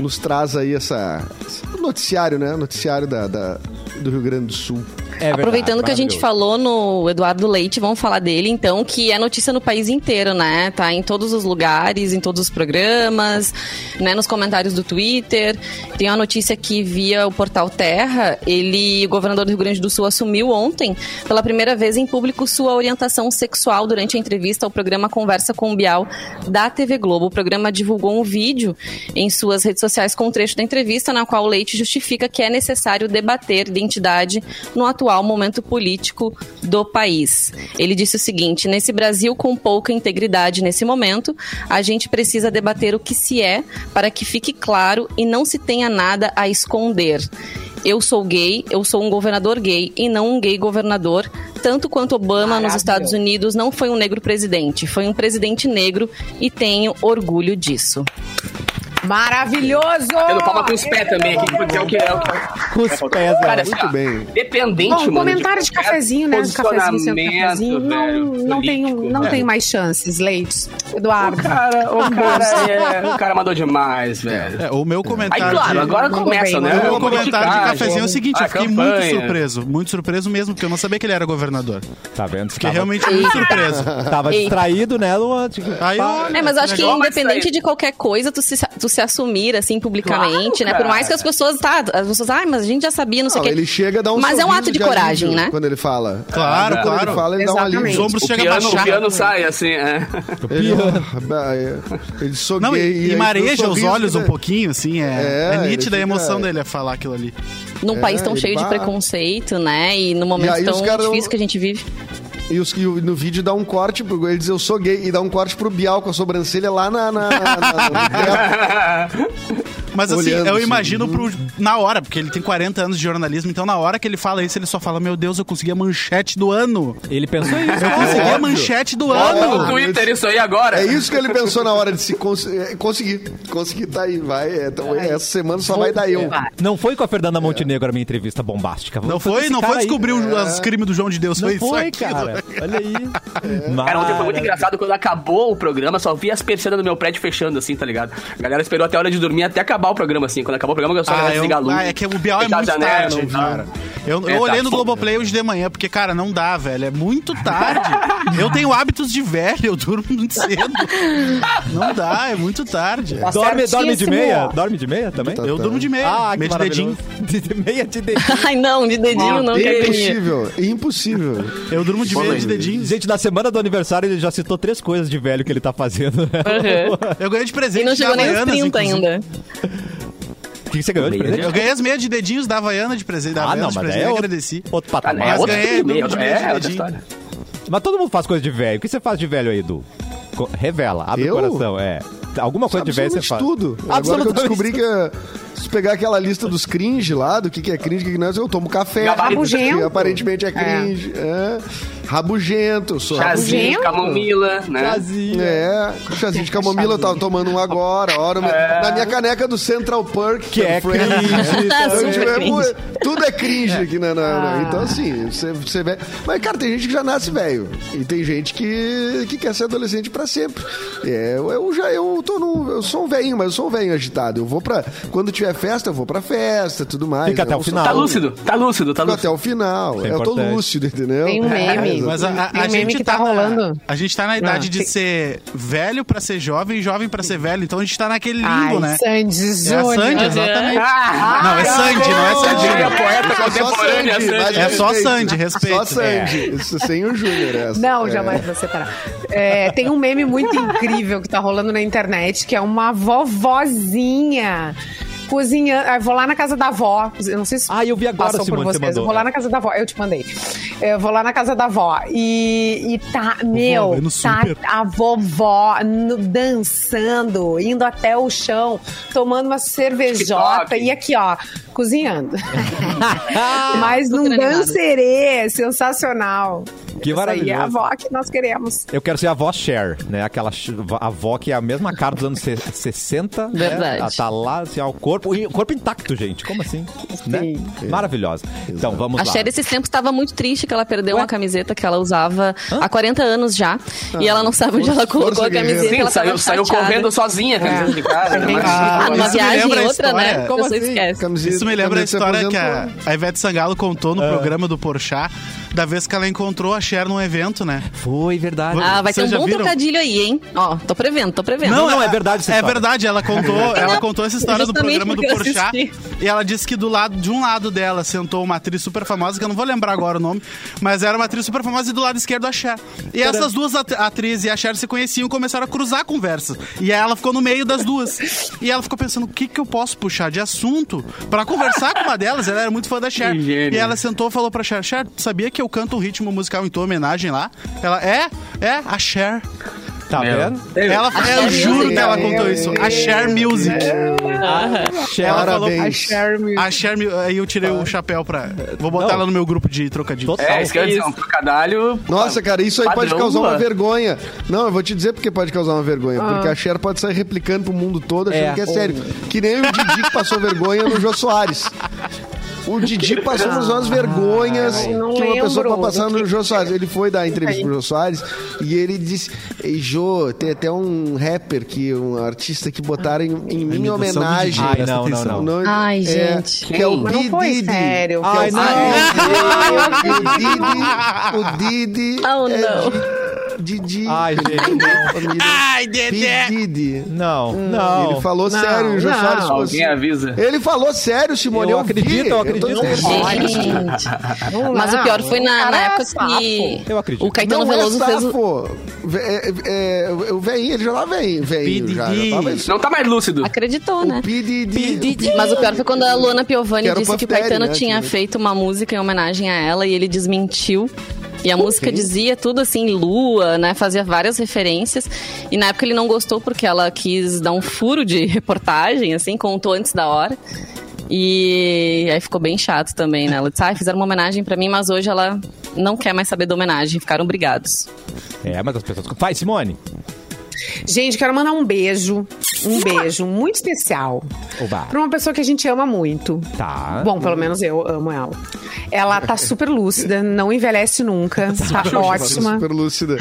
Speaker 6: nos traz aí essa, esse noticiário, né? Noticiário da, da- do Rio Grande do Sul.
Speaker 1: É verdade,
Speaker 3: Aproveitando que a gente falou no Eduardo Leite, vamos falar dele então, que é notícia no país inteiro, né? Tá em todos os lugares, em todos os programas, né? Nos comentários do Twitter. Tem uma notícia que via o portal Terra, ele, o governador do Rio Grande do Sul, assumiu ontem, pela primeira vez em público, sua orientação sexual durante a entrevista ao programa Conversa com o Bial da TV Globo. O programa divulgou um vídeo em suas redes sociais com um trecho da entrevista, na qual o Leite justifica que é necessário debater identidade no atual momento político do país. Ele disse o seguinte: nesse Brasil com pouca integridade nesse momento, a gente precisa debater o que se é para que fique claro e não se tenha nada a esconder. Eu sou gay, eu sou um governador gay e não um gay governador. tanto quanto Obama nos
Speaker 4: Maravilhoso.
Speaker 3: Estados Unidos, não foi um negro presidente, foi um presidente negro e tenho orgulho disso.
Speaker 4: Maravilhoso!
Speaker 5: Tendo palma com os pés também aqui, porque é o que é o que
Speaker 1: Com os pés,
Speaker 5: Cara,
Speaker 1: né?
Speaker 5: assim,
Speaker 6: Muito bem.
Speaker 5: Dependente,
Speaker 4: Bom,
Speaker 5: mano.
Speaker 4: comentário de
Speaker 5: qualquer
Speaker 4: cafezinho, né? De cafezinho, seu cafezinho. Não,
Speaker 5: velho,
Speaker 4: não, tem,
Speaker 5: político.
Speaker 4: não
Speaker 5: É.
Speaker 4: tem mais chances, Leite. Eduardo.
Speaker 5: Cara, o cara, é, o cara mandou demais, velho.
Speaker 2: É, o meu
Speaker 5: Aí,
Speaker 2: comentário.
Speaker 5: claro,
Speaker 2: de-
Speaker 5: agora começa,
Speaker 4: bem,
Speaker 5: né?
Speaker 2: O meu comentário de cafezinho é o seguinte, eu fiquei
Speaker 5: campanha.
Speaker 2: muito surpreso. Muito surpreso mesmo, porque eu não sabia que ele era governador.
Speaker 1: Tá vendo?
Speaker 2: Fiquei
Speaker 1: Tava-
Speaker 2: realmente muito surpreso.
Speaker 1: Tava distraído, né, Luan?
Speaker 2: Aí eu,
Speaker 3: É, mas eu acho que
Speaker 5: mas
Speaker 3: independente
Speaker 5: aí-
Speaker 3: de qualquer coisa, tu se, tu se assumir, assim, publicamente,
Speaker 5: Claro,
Speaker 3: né? Por mais que as pessoas, tá, as pessoas, ai, mas a gente já sabia, não sei o quê.
Speaker 6: ele chega a dar um
Speaker 3: Mas é um ato de coragem,
Speaker 6: alívio
Speaker 3: né?
Speaker 6: Quando ele fala.
Speaker 2: Claro,
Speaker 6: Quando
Speaker 2: claro.
Speaker 6: ele fala, ele dá um
Speaker 4: Exatamente.
Speaker 6: alívio.
Speaker 2: os ombros chegam a
Speaker 5: piano, o
Speaker 2: baixar.
Speaker 5: piano sai, assim, é.
Speaker 6: Ele, ah, ele sogueia.
Speaker 2: Não, e, e mareja os olhos
Speaker 6: né?
Speaker 2: um pouquinho, assim, é,
Speaker 6: É,
Speaker 2: é, nítida a emoção dele a falar aquilo ali.
Speaker 3: Num
Speaker 6: É,
Speaker 3: país tão cheio de preconceito, né? E no
Speaker 6: E
Speaker 3: momento
Speaker 6: os
Speaker 3: tão difícil que a gente vive.
Speaker 6: E, os, e no vídeo dá um corte, pro, ele diz eu sou gay, e dá um corte pro Bial com a sobrancelha lá na. na, na- na-
Speaker 2: Mas assim,
Speaker 6: Olhando,
Speaker 2: eu
Speaker 6: assim,
Speaker 2: imagino pro, na hora, porque ele tem 40 anos de jornalismo, então na hora que ele fala isso, ele só fala: Meu Deus, eu consegui a manchete do ano.
Speaker 1: Ele pensou isso.
Speaker 2: Eu consegui a manchete do ano.
Speaker 5: no Twitter isso aí agora.
Speaker 6: É isso que ele pensou na hora de se cons é, conseguir. Conseguir tá aí, vai. é, então, essa semana só vai dar eu.
Speaker 1: Não foi com a Fernanda Montenegro a minha entrevista bombástica.
Speaker 2: Não foi, não foi descobrir os crimes do João de Deus,
Speaker 1: Não
Speaker 2: foi,
Speaker 1: foi,
Speaker 2: isso
Speaker 1: cara. Olha aí.
Speaker 5: Cara, ontem foi muito engraçado quando acabou o programa, só vi as persianas do meu prédio fechando, assim, tá ligado? A galera esperou até a hora de dormir até acabar o programa, assim. Quando acabou o programa, eu só
Speaker 2: Ah, eu,
Speaker 5: desligar a luz.
Speaker 2: ah, é que o Bial é muito tarde, cara. Eu, eu
Speaker 5: É,
Speaker 2: olhei
Speaker 5: tá
Speaker 2: no. Globoplay hoje de manhã, porque, cara, não dá, velho. É muito tarde. eu tenho hábitos de velho, eu durmo muito cedo. Não dá, é muito tarde.
Speaker 4: Tá
Speaker 1: Dorme, dorme de meia? Dorme de meia também?
Speaker 6: Tá,
Speaker 2: Eu durmo de meia,
Speaker 1: Ah, que
Speaker 2: meia de dedinho.
Speaker 1: De <laughs> meia de dedinho.
Speaker 3: Ai, não, de dedinho não, queria.
Speaker 6: Impossível, impossível.
Speaker 2: Eu durmo de meia de dedinho.
Speaker 1: Gente, na semana do aniversário ele já citou três coisas de velho que ele tá fazendo.
Speaker 2: Eu ganhei de presente
Speaker 3: E não chegou nem aos
Speaker 2: Havaianas,
Speaker 3: 30
Speaker 2: inclusive.
Speaker 3: ainda.
Speaker 1: O que você ganhou de presente?
Speaker 2: Eu ganhei as meias de dedinhos da Havaiana de presente, da
Speaker 1: Ah,
Speaker 2: Havaiana
Speaker 1: não,
Speaker 2: de
Speaker 1: mas
Speaker 2: presente
Speaker 1: é outro,
Speaker 2: agradeci.
Speaker 1: outro
Speaker 5: Ah,
Speaker 1: patamar.
Speaker 5: é
Speaker 2: Mas ganhei, durmo de
Speaker 5: é,
Speaker 2: meia de
Speaker 5: outra
Speaker 2: dedinho.
Speaker 1: Mas todo mundo faz coisa de velho. O que você faz de velho aí, Edu? Co- Revela, abre
Speaker 6: Eu?
Speaker 1: o coração, é. Alguma coisa de velho você faz.
Speaker 6: Absolutamente tudo. Agora que eu descobri que eh, se pegar aquela lista dos cringe lá, do que, que é cringe, o que, que não é, eu tomo café.
Speaker 5: Gabarito.
Speaker 6: Que aparentemente é cringe. É. Rabugento, eu sou
Speaker 5: Chazinho,
Speaker 4: Rabugento.
Speaker 5: camomila, né?
Speaker 1: Chazinho.
Speaker 6: É, chazinho de camomila, eu tava tomando um agora. Hora, Na minha caneca do Central Perk,
Speaker 1: Que é
Speaker 6: Friends.
Speaker 1: cringe.
Speaker 3: Tá
Speaker 6: Então,
Speaker 3: super
Speaker 6: tipo, é
Speaker 3: cringe.
Speaker 6: tudo é cringe aqui na, na- na- Então, assim, você, você vê. Mas, cara, tem gente que já nasce velho. E tem gente que, que quer ser adolescente pra sempre. É, eu, eu já eu tô no. Eu sou um velhinho, mas eu sou um velhinho agitado. Eu vou pra. Quando tiver festa, eu vou pra festa tudo mais.
Speaker 1: Fica até
Speaker 6: Eu
Speaker 1: o final.
Speaker 5: Tá lúcido, tá lúcido, tá
Speaker 6: Fico
Speaker 5: lúcido.
Speaker 6: até o final.
Speaker 1: É
Speaker 6: eu tô lúcido, entendeu?
Speaker 4: Tem um meme.
Speaker 6: É,
Speaker 2: Mas a, a- a gente
Speaker 4: que tá
Speaker 2: na-
Speaker 4: rolando.
Speaker 2: a gente tá na idade
Speaker 4: Ah,
Speaker 2: de
Speaker 4: tem-
Speaker 2: ser velho pra ser jovem e jovem pra ser velho. Então a gente tá naquele limbo,
Speaker 4: Ai,
Speaker 2: né?
Speaker 4: Sandy
Speaker 2: É a
Speaker 4: Júnior.
Speaker 2: Sandy, exatamente.
Speaker 5: Ah,
Speaker 2: Não, é Sandy, não é Sandy.
Speaker 5: diria poeta
Speaker 6: Só
Speaker 5: contemporânea,
Speaker 6: Sandy,
Speaker 2: É só. Sandy, respeito.
Speaker 6: Só Sandy. Isso sem o Júnior, essa.
Speaker 4: Não,
Speaker 6: É.
Speaker 4: jamais vou separar. É, tem um meme muito incrível que tá rolando na internet, que é uma vovozinha cozinhando. Eu vou lá na casa da avó. Eu não sei se
Speaker 1: Ah, eu vi agora,
Speaker 4: passou
Speaker 1: Simone,
Speaker 4: por
Speaker 1: você
Speaker 4: vocês.
Speaker 1: mandou.
Speaker 4: Eu vou lá na casa da avó. Eu te mandei. Eu vou lá na casa da avó. E, e tá, meu, tá
Speaker 2: super.
Speaker 4: a vovó no- dançando, indo até o chão, tomando uma cervejota. E aqui, ó, cozinhando. <laughs> Mas num dancerê sensacional.
Speaker 1: Que
Speaker 4: Essa aí é a avó que nós queremos.
Speaker 1: Eu quero ser a avó Cher, né? Aquela avó que é a mesma cara dos anos se- 60. né?
Speaker 3: Verdade.
Speaker 1: Ela tá lá, assim, ó, o corpo, o corpo intacto, gente. Como assim? Né? Maravilhosa. Então, vamos
Speaker 3: A
Speaker 1: lá.
Speaker 3: Cher, esses tempos, estava muito triste que ela perdeu uma camiseta que ela usava há 40 anos já. e ela não sabe onde ela colocou a camiseta.
Speaker 5: Sim,
Speaker 3: ela
Speaker 5: saiu, saiu correndo sozinha, camiseta de casa. né?
Speaker 3: Ah, numa
Speaker 2: Isso me
Speaker 3: viagem
Speaker 2: a
Speaker 3: outra, né?
Speaker 2: história.
Speaker 3: A
Speaker 6: Como assim?
Speaker 3: esquece.
Speaker 6: Camiseta-
Speaker 2: Isso me lembra a história que a, a Ivete Sangalo contou
Speaker 1: Ah.
Speaker 2: no programa do Porchat, da vez que ela encontrou a Cher num evento, né?
Speaker 1: Foi verdade.
Speaker 3: Ah, vai ter
Speaker 2: Vocês
Speaker 3: um
Speaker 2: já
Speaker 3: bom
Speaker 2: viram?
Speaker 3: trocadilho aí, hein? Ó, tô prevendo, tô prevendo.
Speaker 1: Não, não, é verdade essa
Speaker 2: É verdade, ela contou, <laughs> ela contou essa história do programa do Porchat. E ela disse que do lado, de um lado dela sentou uma atriz super famosa, que eu não vou lembrar agora o nome, mas era uma atriz super famosa e do lado esquerdo a Cher. E essas duas at- atrizes e a Cher se conheciam e começaram a cruzar conversas. E aí ela ficou no meio das duas. E ela ficou pensando, o que que eu posso puxar de assunto pra conversar com uma delas? Ela era muito fã da Cher. E ela sentou e falou pra Cher, Cher, tu sabia que eu canto um ritmo musical tua homenagem lá? Ela, é? É? A Cher.
Speaker 1: Tá
Speaker 5: Meu.
Speaker 1: vendo?
Speaker 2: Ela,
Speaker 3: A
Speaker 2: eu
Speaker 3: Cher
Speaker 2: juro
Speaker 3: Music.
Speaker 2: que ela contou isso. A Share Music.
Speaker 1: Cher
Speaker 2: Ela falou
Speaker 6: Parabéns.
Speaker 4: Charme.
Speaker 2: A Cher, aí eu tirei o chapéu pra. Vou botar
Speaker 1: Não.
Speaker 2: ela no meu grupo de trocadilhos.
Speaker 1: Total.
Speaker 5: É, isso que eu ia dizer, um trocadalho.
Speaker 6: Nossa, cara, isso aí pode
Speaker 5: Padrão,
Speaker 6: causar uma
Speaker 5: mano.
Speaker 6: vergonha. Não, eu vou te dizer porque pode causar uma vergonha. Porque a Cher pode sair replicando pro mundo todo achando
Speaker 1: É.
Speaker 6: que é sério. Que nem o Didi que passou vergonha no Jô Soares. O Didi passou umas umas vergonhas
Speaker 4: Ai, não
Speaker 6: que uma pessoa
Speaker 4: lembro
Speaker 6: pode passar
Speaker 4: do
Speaker 6: no Jô Soares. Ele foi dar entrevista pro Jô Soares e ele disse: Ei, Jô, tem até um rapper, que, um artista que botaram em, em minha homenagem.
Speaker 2: Didi,
Speaker 1: Ai, não, não, não.
Speaker 6: Nome-
Speaker 3: Ai,
Speaker 6: é,
Speaker 3: gente.
Speaker 6: Que é o
Speaker 4: Mas não foi
Speaker 6: Didi.
Speaker 4: sério.
Speaker 6: Que é o
Speaker 1: Ai, não.
Speaker 6: Didi. O Didi. <laughs>
Speaker 3: Oh,
Speaker 6: é
Speaker 3: não.
Speaker 6: Di- Didi.
Speaker 1: Ai, gente,
Speaker 6: Família
Speaker 2: Ai, Dedé!
Speaker 6: Didi.
Speaker 1: Não, não.
Speaker 6: Ele falou
Speaker 4: Não,
Speaker 6: sério, o Jô
Speaker 4: não.
Speaker 6: Soares falou
Speaker 5: Alguém avisa.
Speaker 6: Ele falou sério, Simone.
Speaker 1: Eu
Speaker 6: vi.
Speaker 1: acredito, eu acredito.
Speaker 6: dizendo.
Speaker 3: Gente. Mas o pior foi na, na
Speaker 4: é
Speaker 3: época que
Speaker 1: Eu acredito.
Speaker 3: o Caetano
Speaker 6: não
Speaker 3: Veloso
Speaker 6: é
Speaker 3: fez o...
Speaker 6: É, é, o velhinho, ele já lá vem.
Speaker 5: Não tá mais lúcido.
Speaker 3: Acreditou, né?
Speaker 6: O P. Didi.
Speaker 3: Mas o pior foi quando a Luana Piovani
Speaker 6: Que
Speaker 3: disse que o Caetano
Speaker 6: né,
Speaker 3: tinha feito uma música em homenagem a ela e ele desmentiu. E a música
Speaker 6: quem?
Speaker 3: dizia tudo assim, lua, né? Fazia várias referências. E na época ele não gostou porque ela quis dar um furo de <laughs> reportagem, assim, contou antes da hora. E aí ficou bem chato também, né? Ela disse, ah, fizeram uma homenagem pra mim, mas hoje ela não quer mais saber da homenagem. Ficaram brigados.
Speaker 1: É, mas as pessoas. Vai, Simone.
Speaker 4: Gente, quero mandar um beijo, um beijo muito especial
Speaker 1: Oba.
Speaker 4: pra uma pessoa que a gente ama muito.
Speaker 1: Tá.
Speaker 4: Bom, pelo menos eu amo ela. Ela tá super lúcida, não envelhece nunca, <laughs> tá ótima.
Speaker 6: Super lúcida.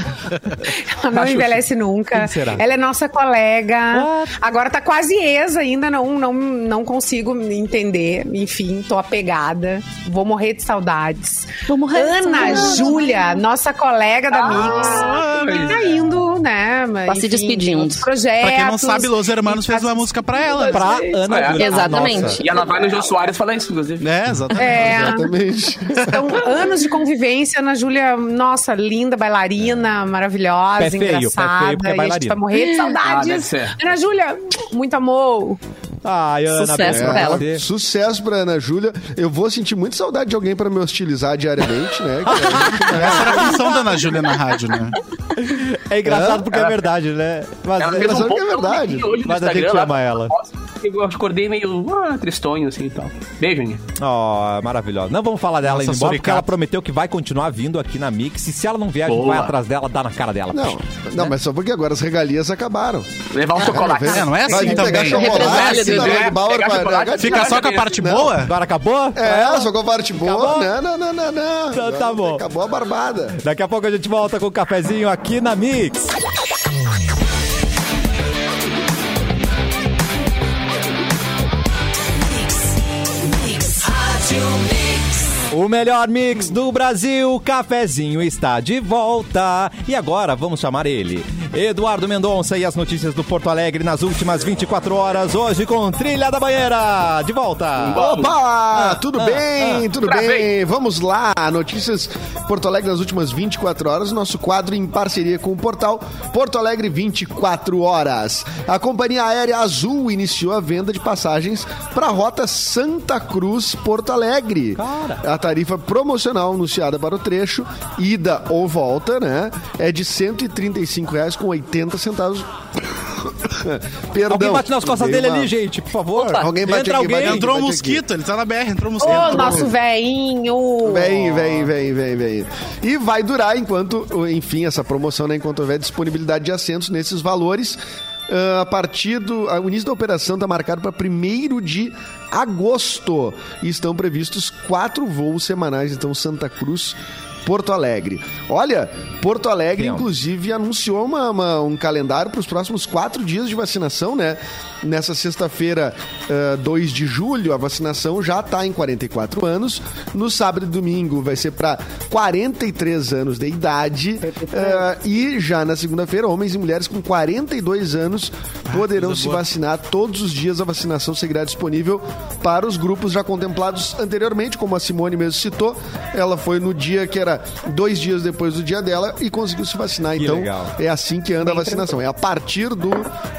Speaker 4: Ela não envelhece nunca. Ela é nossa colega. Agora tá quase ex ainda, não, não, não consigo entender. Enfim, tô apegada. Vou morrer de saudades.
Speaker 3: Vou morrer de
Speaker 4: Ana. Júlia, nossa colega da
Speaker 5: Ah,
Speaker 4: Mix. E tá indo, né?
Speaker 3: Tá se despedindo.
Speaker 4: Projetos.
Speaker 2: Pra quem não sabe, Los Hermanos fez uma música pra ela.
Speaker 1: Pra Ana
Speaker 5: É.
Speaker 1: Júlia.
Speaker 3: Exatamente.
Speaker 1: Nossa.
Speaker 5: E ela vai no Jô Soares falar isso, inclusive.
Speaker 2: É, exatamente.
Speaker 4: É,
Speaker 6: Exatamente.
Speaker 4: Então, anos de convivência, Ana Júlia, nossa, linda, bailarina, maravilhosa,
Speaker 1: Pé feio, pé feio,
Speaker 4: engraçada.
Speaker 1: porque é
Speaker 4: e a gente vai morrer de
Speaker 5: Ah,
Speaker 4: saudades.
Speaker 5: ser.
Speaker 4: Ana Júlia, muito amor.
Speaker 1: Ana,
Speaker 3: Sucesso pra ela.
Speaker 6: Sucesso pra Ana Júlia. Eu vou sentir muito saudade de alguém pra me hostilizar diariamente, né? Que <laughs> a gente
Speaker 2: Essa era a função da Ana Júlia na rádio, né?
Speaker 1: É engraçado porque é verdade, né? Mas
Speaker 5: Ela
Speaker 1: é-
Speaker 5: fez um
Speaker 6: que é verdade.
Speaker 5: hoje
Speaker 1: Mas a gente
Speaker 5: Instagram. lá,
Speaker 1: ama ela.
Speaker 5: Eu acordei meio ah, tristonho assim e tal. Beijo, Aninha.
Speaker 1: Ó, maravilhosa. Não vamos falar dela
Speaker 2: Nossa,
Speaker 1: ainda embora, porque ela prometeu que vai continuar vindo aqui na Mix. E se ela não vier, a gente vai atrás dela, dá na cara dela.
Speaker 6: Não, não, mas só porque agora as regalias acabaram.
Speaker 5: Levar um chocolate.
Speaker 2: É, não é
Speaker 6: Vai
Speaker 2: assim
Speaker 6: pegar
Speaker 2: também.
Speaker 6: chocolate, Red Bauer pra-
Speaker 2: Fica só com a parte
Speaker 6: Não.
Speaker 2: boa?
Speaker 1: Agora acabou?
Speaker 6: É, só com a parte boa. Não, não, não, não, não.
Speaker 1: Então tá bom.
Speaker 6: Acabou a barbada.
Speaker 1: Daqui a pouco a gente volta com o cafezinho aqui na Mix. O melhor mix do Brasil, o cafezinho está de volta. E agora vamos chamar ele, Eduardo Mendonça e as notícias do Porto Alegre nas últimas 24 horas, hoje com Trilha da Banheira. De volta.
Speaker 6: Opa! Tudo bem? Tudo
Speaker 5: Travei.
Speaker 6: bem? Vamos lá. Notícias Porto Alegre nas últimas 24 horas. Nosso quadro em parceria com o portal Porto Alegre 24 Horas. A companhia aérea Azul iniciou a venda de passagens para a rota Santa Cruz Porto Alegre.
Speaker 1: Cara.
Speaker 6: A tarifa promocional anunciada para o trecho, ida ou volta, né? É de 135 reais com 80 centavos. <laughs> Perdão.
Speaker 1: Alguém bate nas costas dele
Speaker 6: uma-
Speaker 1: ali, gente, por favor.
Speaker 3: Opa.
Speaker 6: Alguém bate
Speaker 1: Entra
Speaker 6: aqui,
Speaker 1: alguém.
Speaker 6: bate.
Speaker 2: Entrou um mosquito, ele tá na BR, entrou um mosquito.
Speaker 4: Ô, nosso velhinho.
Speaker 6: Vem, vem, vem, vem, vem. E vai durar enquanto, enfim, essa promoção, né, enquanto houver disponibilidade de assentos nesses valores. Ah, a partir do. ah, O início da operação está marcado para 1 de agosto. E estão previstos quatro voos semanais, então Santa Cruz. Porto Alegre. Olha, Porto Alegre,
Speaker 1: ó.
Speaker 6: inclusive, anunciou uma- uma- um calendário para os próximos quatro dias de vacinação, né? Nessa sexta-feira, ah, 2 de julho, a vacinação já está em 44 anos. No sábado e domingo vai ser para 43 anos de idade. Ah, e já na segunda-feira, homens e mulheres com 42 anos poderão
Speaker 2: coisa
Speaker 6: se
Speaker 2: boa.
Speaker 6: vacinar todos os dias. A vacinação seguirá disponível para os grupos já contemplados anteriormente, como a Simone mesmo citou. Ela foi no dia que era era dois dias depois do dia dela e conseguiu se vacinar.
Speaker 1: Que
Speaker 6: então,
Speaker 1: legal.
Speaker 6: é assim que anda a vacinação. É a partir do,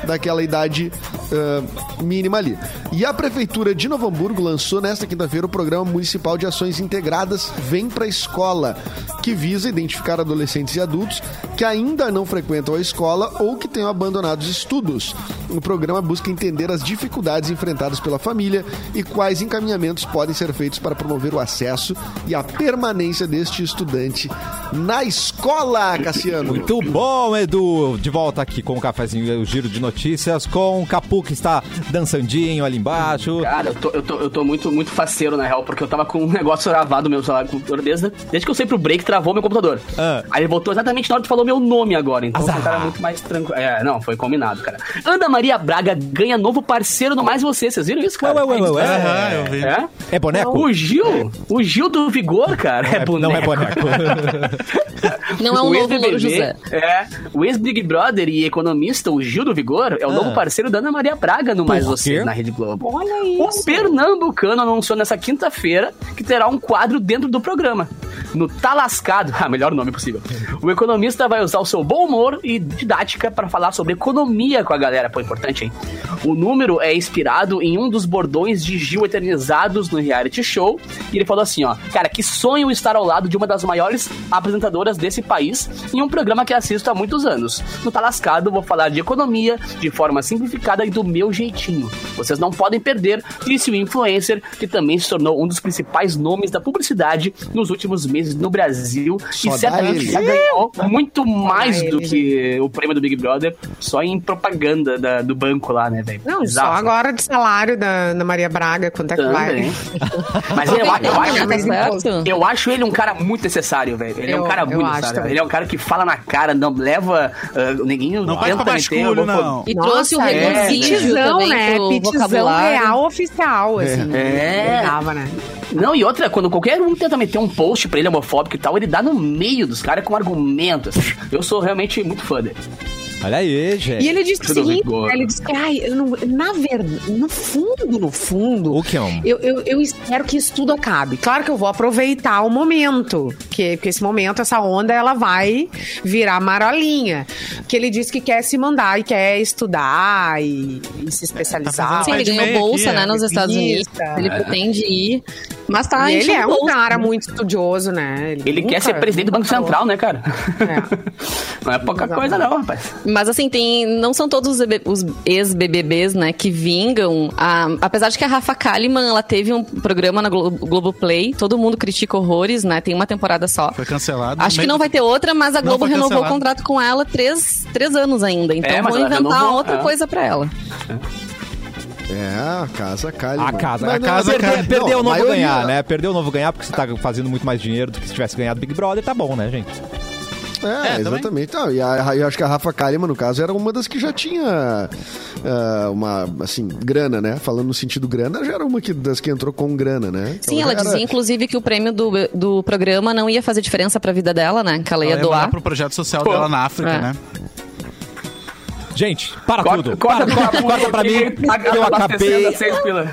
Speaker 6: daquela idade ah, mínima ali. E a Prefeitura de Novo Hamburgo lançou nesta quinta-feira o Programa Municipal de Ações Integradas Vem Pra Escola, que visa identificar adolescentes e adultos que ainda não frequentam a escola ou que tenham abandonado os estudos. O programa busca entender as dificuldades enfrentadas pela família e quais encaminhamentos podem ser feitos para promover o acesso e a permanência deste estudante na escola, Cassiano.
Speaker 1: Muito bom, Edu. De volta aqui com o cafezinho, o giro de notícias, com o Capu que está dançandinho ali embaixo.
Speaker 5: Cara, eu tô, eu tô, eu tô muito, muito faceiro, na real, porque eu tava com um negócio travado meu celular com- desde, desde que eu saí pro break, travou meu computador.
Speaker 1: Ah.
Speaker 5: Aí ele voltou exatamente na hora que tu falou meu nome agora, então
Speaker 1: Azar.
Speaker 5: cara é muito mais tranquilo. É, não, foi combinado, cara. Ana Maria Braga ganha novo parceiro no Mais Você, vocês viram isso, cara?
Speaker 1: Ué, ué, ué, ué,
Speaker 2: vi.
Speaker 5: É?
Speaker 1: É boneco?
Speaker 5: O Gil, o Gil do Vigor, cara, é, boneco.
Speaker 1: Não é boneco. <laughs>
Speaker 3: Não é um
Speaker 5: O
Speaker 3: novo Louro José.
Speaker 5: É, o ex-Big Brother e economista, o Gil do Vigor, é o novo parceiro da Ana Maria Braga no Mais Você,
Speaker 1: quê?
Speaker 5: na Rede Globo. Olha isso. O Pernambucano anunciou nessa quinta-feira que terá um quadro dentro do programa. No Tá Lascado, <laughs> ah, melhor nome possível. O economista vai usar o seu bom humor e didática para falar sobre economia com a galera. Pô, importante, hein? O número é inspirado em um dos bordões de Gil eternizados no reality show. E ele falou assim, ó, cara, que sonho estar ao lado de uma das maiores apresentadoras desse país em um programa que assisto há muitos anos. No Tá Lascado, vou falar de economia de forma simplificada e do meu jeitinho. Vocês não podem perder, disse o influencer, que também se tornou um dos principais nomes da publicidade nos últimos meses no Brasil
Speaker 6: Só
Speaker 5: e certamente já ganhou muito mais do que o prêmio do Big Brother só em propaganda da- do banco lá, né, velho?
Speaker 4: Não, só
Speaker 5: Bizarro.
Speaker 4: agora de salário da Ana Maria Braga, quanto é que vai? <laughs>
Speaker 5: Mas eu, eu, acho,
Speaker 3: tá
Speaker 5: eu acho ele um cara muito necessário, velho. Ele é um
Speaker 4: Eu-
Speaker 5: cara
Speaker 4: eu
Speaker 5: muito
Speaker 4: acho.
Speaker 5: Ele é um cara que fala na cara, não leva. Uh, ninguém
Speaker 2: Não
Speaker 5: tenta
Speaker 2: pra
Speaker 5: meter
Speaker 2: basculho, não.
Speaker 3: E trouxe o
Speaker 4: Nossa,
Speaker 5: é,
Speaker 3: regozijo
Speaker 4: Pitizão,
Speaker 3: também
Speaker 4: né? Pitizão real oficial, assim.
Speaker 5: É.
Speaker 4: Ele dava, né?
Speaker 5: Não, e outra, quando qualquer um tenta meter um post pra ele homofóbico e tal, ele dá no meio dos caras com argumentos. Eu sou realmente muito fã dele.
Speaker 1: Olha aí, gente.
Speaker 4: E ele disse o seguinte, né, ele disse que, ai, eu não, na verdade, no fundo, no fundo,
Speaker 1: O que é um?
Speaker 4: eu, eu, eu espero que isso tudo acabe. Claro que eu vou aproveitar o momento, que, porque esse momento, essa onda, ela vai virar marolinha. Que ele disse que quer se mandar e quer estudar e, e se especializar.
Speaker 3: Sim, ele ganhou bolsa,
Speaker 2: aqui,
Speaker 3: né,
Speaker 2: é.
Speaker 3: nos Estados Unidos.
Speaker 4: Isso.
Speaker 3: Ele pretende ir. Mas tá
Speaker 4: E ele é um
Speaker 3: bolsa.
Speaker 4: cara muito estudioso, né?
Speaker 5: Ele
Speaker 4: nunca-
Speaker 5: quer ser presidente do Banco
Speaker 4: nunca
Speaker 5: Central, né, cara?
Speaker 4: É. <laughs>
Speaker 5: Não é pouca
Speaker 4: Exato.
Speaker 5: coisa, não, rapaz.
Speaker 3: Mas assim, tem. Não são todos os ex-BBBs, né, que vingam. A- apesar de que a Rafa Kalimann, ela teve um programa na Glo Globoplay, todo mundo critica horrores, né? Tem uma temporada só.
Speaker 2: Foi cancelado.
Speaker 3: Acho que não vai ter outra, mas a
Speaker 2: Não,
Speaker 3: Globo renovou
Speaker 2: cancelado.
Speaker 3: o contrato com ela três, três anos ainda. Então
Speaker 5: É,
Speaker 3: vão inventar
Speaker 5: renovou,
Speaker 3: outra
Speaker 5: é.
Speaker 3: coisa pra ela.
Speaker 6: É, a casa cai.
Speaker 1: A casa, a
Speaker 2: Mas não,
Speaker 1: casa
Speaker 2: perder-
Speaker 1: perde- perdeu o
Speaker 6: não, a
Speaker 1: novo
Speaker 6: maioria-
Speaker 1: ganhar, né? Perdeu o novo ganhar porque você tá fazendo muito mais dinheiro do que se tivesse ganhado Big Brother, tá bom, né, gente?
Speaker 6: É,
Speaker 2: É,
Speaker 6: exatamente. Não, e a- eu acho que a Rafa Kalimann, no caso, era uma das que já tinha ah, uma, assim, grana, né? Falando no sentido grana, já era uma que, das que entrou com grana, né?
Speaker 3: Sim,
Speaker 6: já
Speaker 3: ela
Speaker 6: era-
Speaker 3: dizia, inclusive, que o prêmio do, do programa não ia fazer diferença pra vida dela, né? Que ela ia
Speaker 2: Ela ia
Speaker 3: doar.
Speaker 2: pro projeto social dela na África,
Speaker 3: É.
Speaker 2: né?
Speaker 1: Gente, para
Speaker 5: Corta-
Speaker 1: tudo.
Speaker 5: corta
Speaker 1: para, corta, corta pra mim.
Speaker 5: que tá
Speaker 1: eu acabei,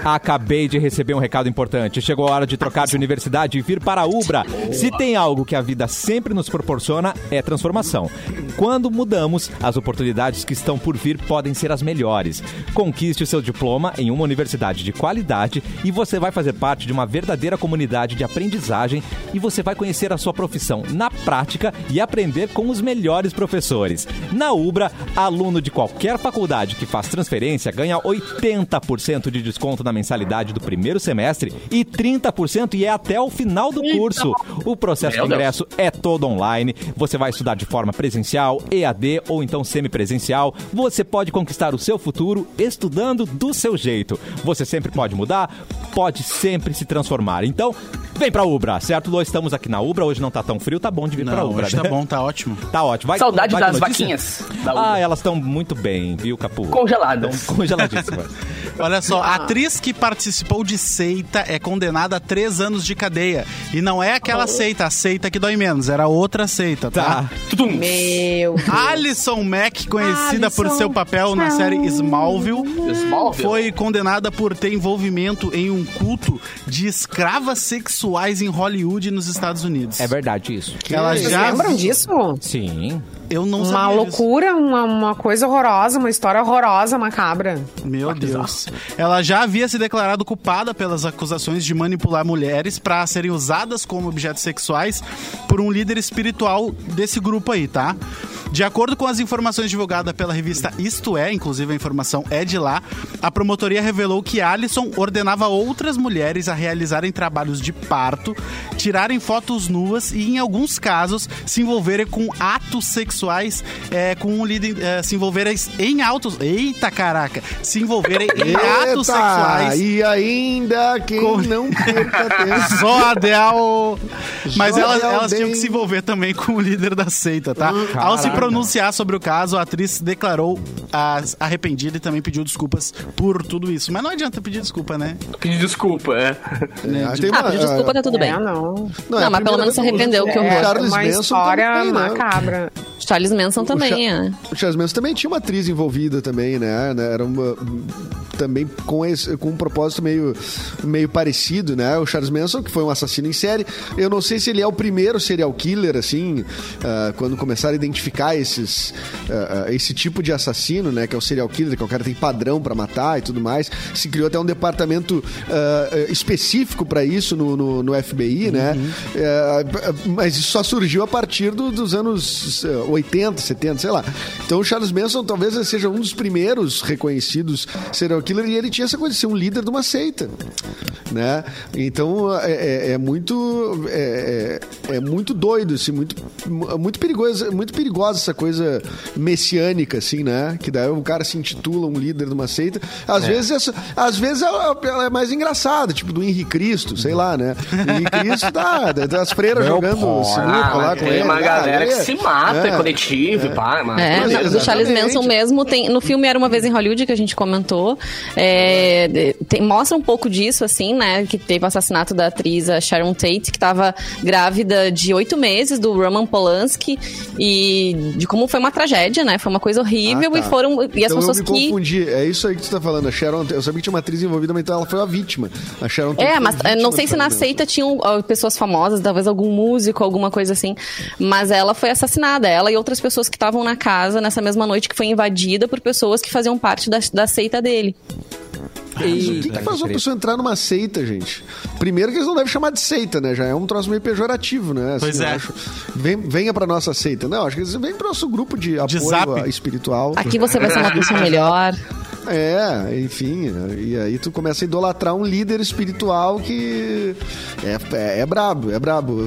Speaker 1: acabei de receber um recado importante. Chegou a hora de trocar de universidade e vir para a Ubra. Se tem algo que a vida sempre nos proporciona, é transformação. Quando mudamos, as oportunidades que estão por vir podem ser as melhores. Conquiste o seu diploma em uma universidade de qualidade e você vai fazer parte de uma verdadeira comunidade de aprendizagem e você vai conhecer a sua profissão na prática e aprender com os melhores professores. Na Ubra, aluno de qualquer faculdade que faz transferência ganha 80% de desconto na mensalidade do primeiro semestre e 30% e é até o final do curso. O processo
Speaker 5: Meu
Speaker 1: de
Speaker 5: Deus.
Speaker 1: ingresso é todo online. Você vai estudar de forma presencial, EAD ou então semipresencial. Você pode conquistar o seu futuro estudando do seu jeito. Você sempre pode mudar, pode sempre se transformar. Então, vem pra Ubra, certo? Nós estamos aqui na Ubra, hoje não tá tão frio, tá bom de vir pra
Speaker 2: Não,
Speaker 1: Ubra.
Speaker 2: hoje tá
Speaker 1: né?
Speaker 2: bom, tá ótimo. <laughs>
Speaker 1: Tá ótimo. Vai,
Speaker 5: Saudade
Speaker 1: vai
Speaker 5: das vaquinhas da Ubra.
Speaker 1: Ah, elas estão muito bem, viu, Capu?
Speaker 5: Congeladas. <laughs>
Speaker 1: Tão congeladíssimas. <laughs>
Speaker 2: Olha só, a atriz que participou de seita é condenada a três anos de cadeia. E não é aquela seita, a seita que dói menos, era outra seita, tá?
Speaker 1: Tá.
Speaker 5: Tudum.
Speaker 4: Meu.
Speaker 2: Alison Mack, conhecida por
Speaker 4: Alisson.
Speaker 2: seu papel na série Smallville,
Speaker 5: Smallville.
Speaker 2: foi condenada por ter envolvimento em um culto de escravas sexuais em Hollywood nos Estados Unidos.
Speaker 1: É verdade isso.
Speaker 2: Ela
Speaker 4: Vocês
Speaker 2: já
Speaker 4: lembram disso?
Speaker 1: Sim.
Speaker 2: Eu não
Speaker 4: Uma
Speaker 2: sabia
Speaker 4: loucura, uma, uma coisa horrorosa, uma história horrorosa, macabra.
Speaker 2: Meu Deus. Ela já havia se declarado culpada pelas acusações de manipular mulheres para serem usadas como objetos sexuais por um líder espiritual desse grupo aí, tá? De acordo com as informações divulgadas pela revista Isto É, inclusive a informação é de lá, a promotoria revelou que Alison ordenava outras mulheres a realizarem trabalhos de parto, tirarem fotos nuas e, em alguns casos, se envolverem com atos sexuais é, com um líder. é, se envolverem em autos. Eita caraca! Se envolverem em atos
Speaker 6: Eita,
Speaker 2: sexuais.
Speaker 6: E ainda quem
Speaker 2: Com-
Speaker 6: não perca tempo. <laughs>
Speaker 2: Só a Del. Mas elas, elas tinham
Speaker 6: bem-
Speaker 2: que se envolver também com o líder da seita, tá? Ao se pronunciar sobre o caso, a atriz declarou as- arrependida e também pediu desculpas por tudo isso. Mas não adianta pedir desculpa, né?
Speaker 5: Pedir desculpa, é.
Speaker 6: É, tem
Speaker 3: Ah,
Speaker 6: uma-
Speaker 3: pedir desculpa, tá tudo bem.
Speaker 4: É, não.
Speaker 3: Não,
Speaker 6: é a
Speaker 3: mas pelo menos se arrependeu, que
Speaker 6: o
Speaker 3: horror.
Speaker 6: Charles
Speaker 4: uma
Speaker 6: Manson
Speaker 4: história
Speaker 6: também, né?
Speaker 3: Charles Manson também, é.
Speaker 6: O Charles Manson também tinha uma atriz envolvida também, né? né? Era uma também com, esse, com um propósito meio, meio parecido, né? O Charles Manson, que foi um assassino em série. Eu não sei se ele é o primeiro serial killer, assim, ah, quando começaram a identificar esses, ah, esse tipo de assassino, né? Que é o serial killer, que o cara tem padrão pra matar e tudo mais. Se criou até um departamento ah, específico pra isso no, no, no FBI, né? Eh, mas isso só surgiu a partir do- dos anos eh, 80, 70, sei lá. Então o Charles Manson talvez seja um dos primeiros reconhecidos serial killer e ele tinha essa coisa de ser um líder de uma seita, né? Então é, é- é muito é, é- é muito doido, assim, muito muito perigoso, muito perigosa essa coisa messiânica, assim, né? Que daí o cara se intitula um líder de uma seita. Às vezes essa- às vezes ela, ela é mais engraçada, tipo do Henrique Cristo, sei lá, né? O Henrique Cristo tá, das freiras
Speaker 1: Meu
Speaker 6: jogando
Speaker 1: pai.
Speaker 6: sinuca lá com
Speaker 5: tem
Speaker 6: ele.
Speaker 5: uma
Speaker 6: Ah,
Speaker 5: galera que
Speaker 6: beleza.
Speaker 5: se mata, é,
Speaker 6: É.
Speaker 5: coletivo e pá, mas...
Speaker 3: É, o do Charles
Speaker 6: exatamente.
Speaker 3: Manson mesmo tem. No filme Era uma vez em Hollywood que a gente comentou. é, tem- mostra um pouco disso, assim, né? Que teve o assassinato da atriz a Sharon Tate, que estava grávida de oito meses do Roman Polanski. E de como foi uma tragédia, né? Foi uma coisa horrível
Speaker 6: Ah, tá.
Speaker 3: e foram. E as
Speaker 6: então
Speaker 3: pessoas
Speaker 6: eu me
Speaker 3: que.
Speaker 6: confundi. É isso aí que tu tá falando. A Sharon, eu sabia que tinha uma atriz envolvida, mas então ela foi a vítima. A Sharon Tate
Speaker 3: É, mas eh, não sei se na seita tinham pessoas famosas, talvez algum músico, alguma coisa assim. Mas ela foi assassinada, ela e outras pessoas que estavam na casa nessa mesma noite que foi invadida por pessoas que faziam parte da, da seita dele.
Speaker 6: Mas o que, que faz uma pessoa entrar numa seita, gente? Primeiro que eles não devem chamar de seita, né? Já é um troço meio pejorativo, né? Assim,
Speaker 2: Pois é.
Speaker 6: acho. Vem- venha pra nossa seita. Não, acho que eles vêm pro nosso grupo de apoio a- espiritual.
Speaker 3: Aqui você vai ser uma pessoa <laughs> melhor.
Speaker 6: É, enfim. E aí tu começa a idolatrar um líder espiritual que é, é, é brabo, é brabo.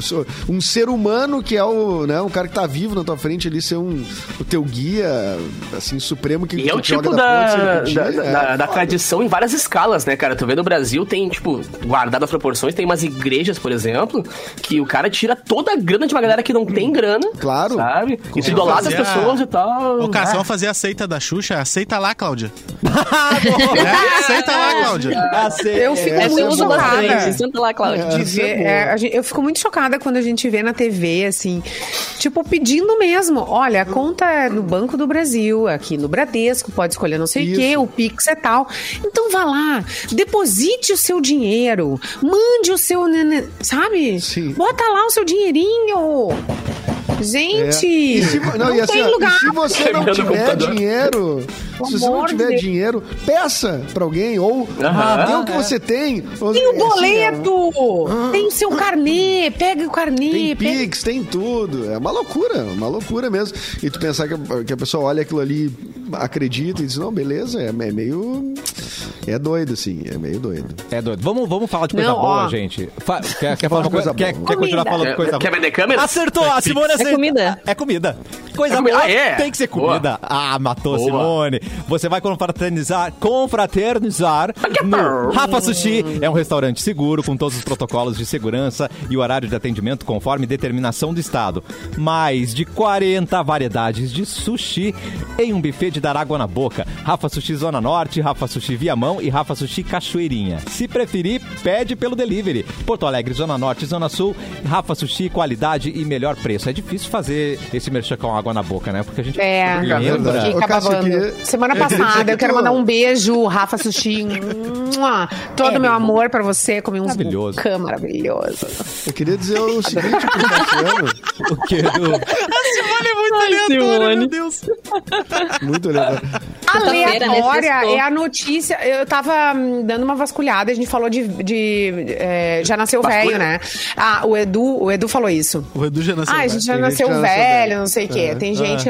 Speaker 6: Um ser humano que é o, né, um cara que tá vivo na tua frente ali, ser um, o teu guia, assim, supremo que
Speaker 5: E é o tipo
Speaker 6: da
Speaker 5: da, da, da,
Speaker 6: é,
Speaker 5: da- da
Speaker 6: foda.
Speaker 5: Tradição em várias escalas, né, cara? Tu vê no Brasil, tem, tipo, guardado as proporções, tem umas igrejas, por exemplo, que o cara tira toda a grana de uma galera que não tem grana.
Speaker 6: Claro.
Speaker 5: Sabe? E tu idolatra as pessoas e tal.
Speaker 2: Ô, cara,
Speaker 5: Ah.
Speaker 2: vamos fazer a seita da Xuxa? Aceita lá, Cláudia. <laughs> é, aceita lá, Cláudia.
Speaker 4: Eu fico
Speaker 3: É,
Speaker 4: muito chocada.
Speaker 3: Senta lá, Cláudia.
Speaker 6: é
Speaker 4: ver.
Speaker 6: boa.
Speaker 4: é, a gente- eu fico muito chocada quando a gente vê na TV, assim, tipo, pedindo mesmo. Olha, a conta é no Banco do Brasil, aqui no Bradesco, pode escolher não sei o quê, o Pix é tal. Então vá lá, deposite o seu dinheiro, mande o seu. Sabe?
Speaker 6: Sim.
Speaker 4: Bota lá o seu dinheirinho. Gente,
Speaker 6: É. E se, não,
Speaker 4: não
Speaker 6: e assim,
Speaker 4: tem
Speaker 6: ó, e
Speaker 4: lugar.
Speaker 6: se você não tiver dinheiro, se você não tiver
Speaker 4: Deus.
Speaker 6: dinheiro, peça pra alguém ou dê o que você tem.
Speaker 4: Tem o
Speaker 6: assim, é um-
Speaker 4: boleto, tem o seu carnê, pega o carnê,
Speaker 6: Tem
Speaker 4: pega
Speaker 6: Pix, tem tudo. É uma loucura, uma loucura mesmo. E tu pensar que a, que a pessoa olha aquilo ali, acredita e diz, não, beleza, é, é meio. É doido, assim, é meio doido.
Speaker 1: É doido. Vamos, vamos falar de coisa
Speaker 4: Não,
Speaker 1: boa,
Speaker 4: ó.
Speaker 1: gente. Fa- quer, quer falar uma coisa?
Speaker 6: coisa
Speaker 1: Quer,
Speaker 6: boa.
Speaker 1: quer continuar falando de coisa
Speaker 5: Quer
Speaker 1: boa?
Speaker 5: vender câmera?
Speaker 1: Acertou, a Simone acertou.
Speaker 3: comida.
Speaker 1: É comida. Coisa
Speaker 5: É comida.
Speaker 1: boa
Speaker 5: Ah, é?
Speaker 1: tem que ser
Speaker 5: Boa.
Speaker 1: comida. Ah, matou
Speaker 5: Boa.
Speaker 1: Simone. Você vai confraternizar, confraternizar no Rafa Sushi. É um restaurante seguro, com todos os protocolos de segurança e o horário de atendimento conforme determinação do Estado. Mais de 40 variedades de sushi em um buffet de dar água na boca. Rafa Sushi Zona Norte, Rafa Sushi Viamão, Limão e Rafa Sushi Cachoeirinha. Se preferir, pede pelo delivery. Porto Alegre, Zona Norte, Zona Sul, Rafa Sushi, qualidade e melhor preço. É difícil fazer esse merchan com água na boca, né? Porque a gente
Speaker 4: É,
Speaker 1: lembra.
Speaker 4: fica
Speaker 6: Cássio, eu
Speaker 4: babando.
Speaker 6: queria-
Speaker 4: Semana
Speaker 6: eu queria dizer
Speaker 4: passada, eu
Speaker 6: que
Speaker 4: quero mandar um beijo, Rafa Sushi. Todo meu amor pra você. Comi uns
Speaker 1: Maravilhoso.
Speaker 4: bucã maravilhoso.
Speaker 6: Eu queria dizer o seguinte pro Cassiano.
Speaker 1: O que, Edu?
Speaker 2: Simone é muito aleatória,
Speaker 3: Simone.
Speaker 2: meu Deus.
Speaker 6: Muito.
Speaker 3: Sexta-feira, né?
Speaker 4: Aleatória é a notícia. Eu tava hum, dando uma vasculhada, a gente falou de. de, é, já nasceu
Speaker 5: Vasculha?
Speaker 4: velho, né? Ah, o Edu, o Edu falou isso.
Speaker 2: O Edu já nasceu.
Speaker 4: Ah, a
Speaker 2: velho.
Speaker 4: gente já
Speaker 6: Tem gente
Speaker 4: nasceu
Speaker 6: que já nasceu
Speaker 4: velho,
Speaker 6: velho.
Speaker 4: não sei o quê.
Speaker 6: É.
Speaker 4: Tem gente.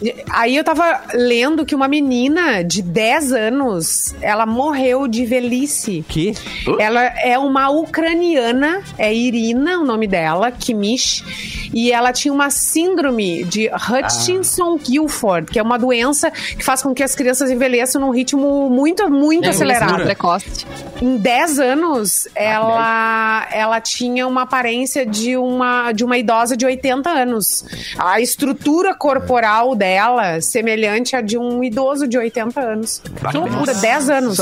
Speaker 4: que- Aí eu tava lendo que uma menina de 10 anos ela morreu de velhice.
Speaker 1: Que?
Speaker 4: Ela é uma ucraniana, é Irina o nome dela, Kimish, e ela tinha uma síndrome de Hutchinson-Gilford, que é uma doença que faz com que as crianças envelheçam num ritmo muito, muito acelerado.
Speaker 3: Precoce.
Speaker 4: Em 10 anos, ela, ela tinha uma aparência de uma, de uma idosa de 80 anos. A estrutura corporal dela semelhante à de um idoso de 80 anos. Que loucura, 10 anos.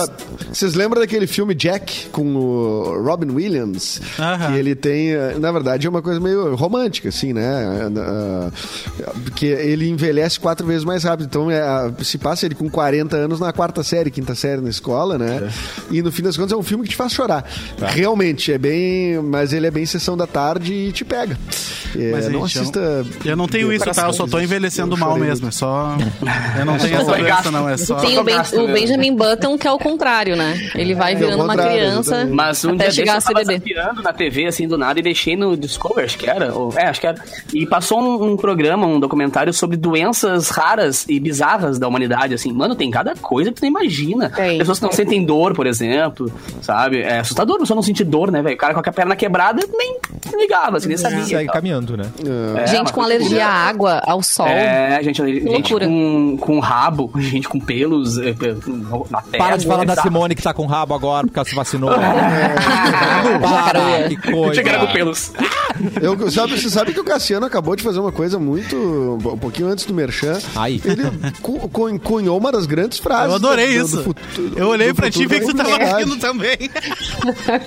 Speaker 6: Vocês lembram daquele filme Jack com o Robin Williams?
Speaker 2: Aham.
Speaker 6: Que ele tem, eh, na verdade, é uma coisa meio romântica, assim, né? Ah, Porque ele envelhece quatro vezes mais rápido. Então, é, a- se passa ele com 40 anos na quarta série, quinta série na escola, né? E no fim das contas é um filme que te faz chorar. Realmente, é bem. Mas ele é bem sessão da tarde e te pega. É,
Speaker 2: Mas,
Speaker 6: não
Speaker 2: gente, eu-
Speaker 6: assista.
Speaker 2: Eu não tenho isso, tá? Eu só tô envelhecendo mal mesmo. É só. Eu não tenho essa doença, não. É só.
Speaker 3: Tem o, Ben- o
Speaker 5: mesmo.
Speaker 3: Benjamin Button, que é o contrário, né? Ele vai
Speaker 6: É,
Speaker 3: virando uma criança.
Speaker 5: Mas um
Speaker 3: até
Speaker 5: dia
Speaker 3: chegar a
Speaker 5: desse eu tava na TV, assim, do nada, e deixei no Discovery, acho que era. Ou, é, acho que E passou um, um programa, um documentário sobre doenças raras e bizarras da humanidade, assim. Mano, tem cada coisa que tu não imagina.
Speaker 4: Tem.
Speaker 5: Pessoas que não sentem dor, por exemplo, sabe? É assustador, a pessoa não sentir dor, né, velho? O cara com a perna quebrada nem ligava, assim, nem sabia.
Speaker 1: Segue
Speaker 5: e
Speaker 1: caminhando, né?
Speaker 5: É,
Speaker 3: Gente com alergia à água, ao sol.
Speaker 5: É, gente, gente
Speaker 3: loucura.
Speaker 5: com, com rabo, <laughs> gente com pelos eh, na terra.
Speaker 1: Para de falar da
Speaker 5: sabe?
Speaker 1: Simone que tá com rabo agora porque ela se vacinou. <laughs>
Speaker 3: Jacareia.
Speaker 1: que coisa.
Speaker 5: Chega com pelos.
Speaker 6: Eu, sabe, você sabe que o Cassiano acabou de fazer uma coisa muito. um pouquinho antes do Merchan.
Speaker 1: Aí.
Speaker 6: Ele cu- cu- cunhou uma das grandes frases.
Speaker 2: Eu adorei
Speaker 6: do- do
Speaker 2: isso.
Speaker 6: futuro-
Speaker 2: eu olhei
Speaker 6: do
Speaker 2: pra ti e vi que tu
Speaker 6: da
Speaker 2: tava rindo também.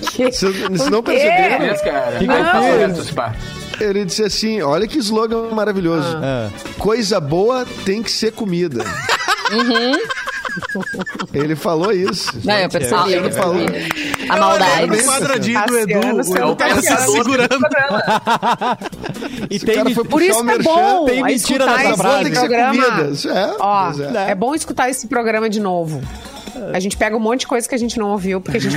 Speaker 6: Vocês vocês não
Speaker 4: quê?
Speaker 6: perceberam?
Speaker 5: Beleza, cara.
Speaker 1: Que
Speaker 5: pá.
Speaker 6: Ele disse assim: olha que slogan maravilhoso.
Speaker 1: Ah.
Speaker 6: Coisa boa tem que ser comida. Ele falou isso.
Speaker 3: Não, eu percebi.
Speaker 6: Ele falou.
Speaker 3: A maldade.
Speaker 2: olhei no quadradinho do Edu,
Speaker 4: Cassiano,
Speaker 2: o tava se segurando. <laughs>
Speaker 1: E tem
Speaker 6: cara foi
Speaker 4: Por isso
Speaker 6: o
Speaker 4: que é bom
Speaker 1: tem
Speaker 4: a
Speaker 1: mentira nessa frase.
Speaker 4: Programa.
Speaker 6: Isso É,
Speaker 4: Ó,
Speaker 6: é.
Speaker 4: é. bom escutar esse programa de novo. A gente pega um monte de coisa que a gente não ouviu, porque a gente.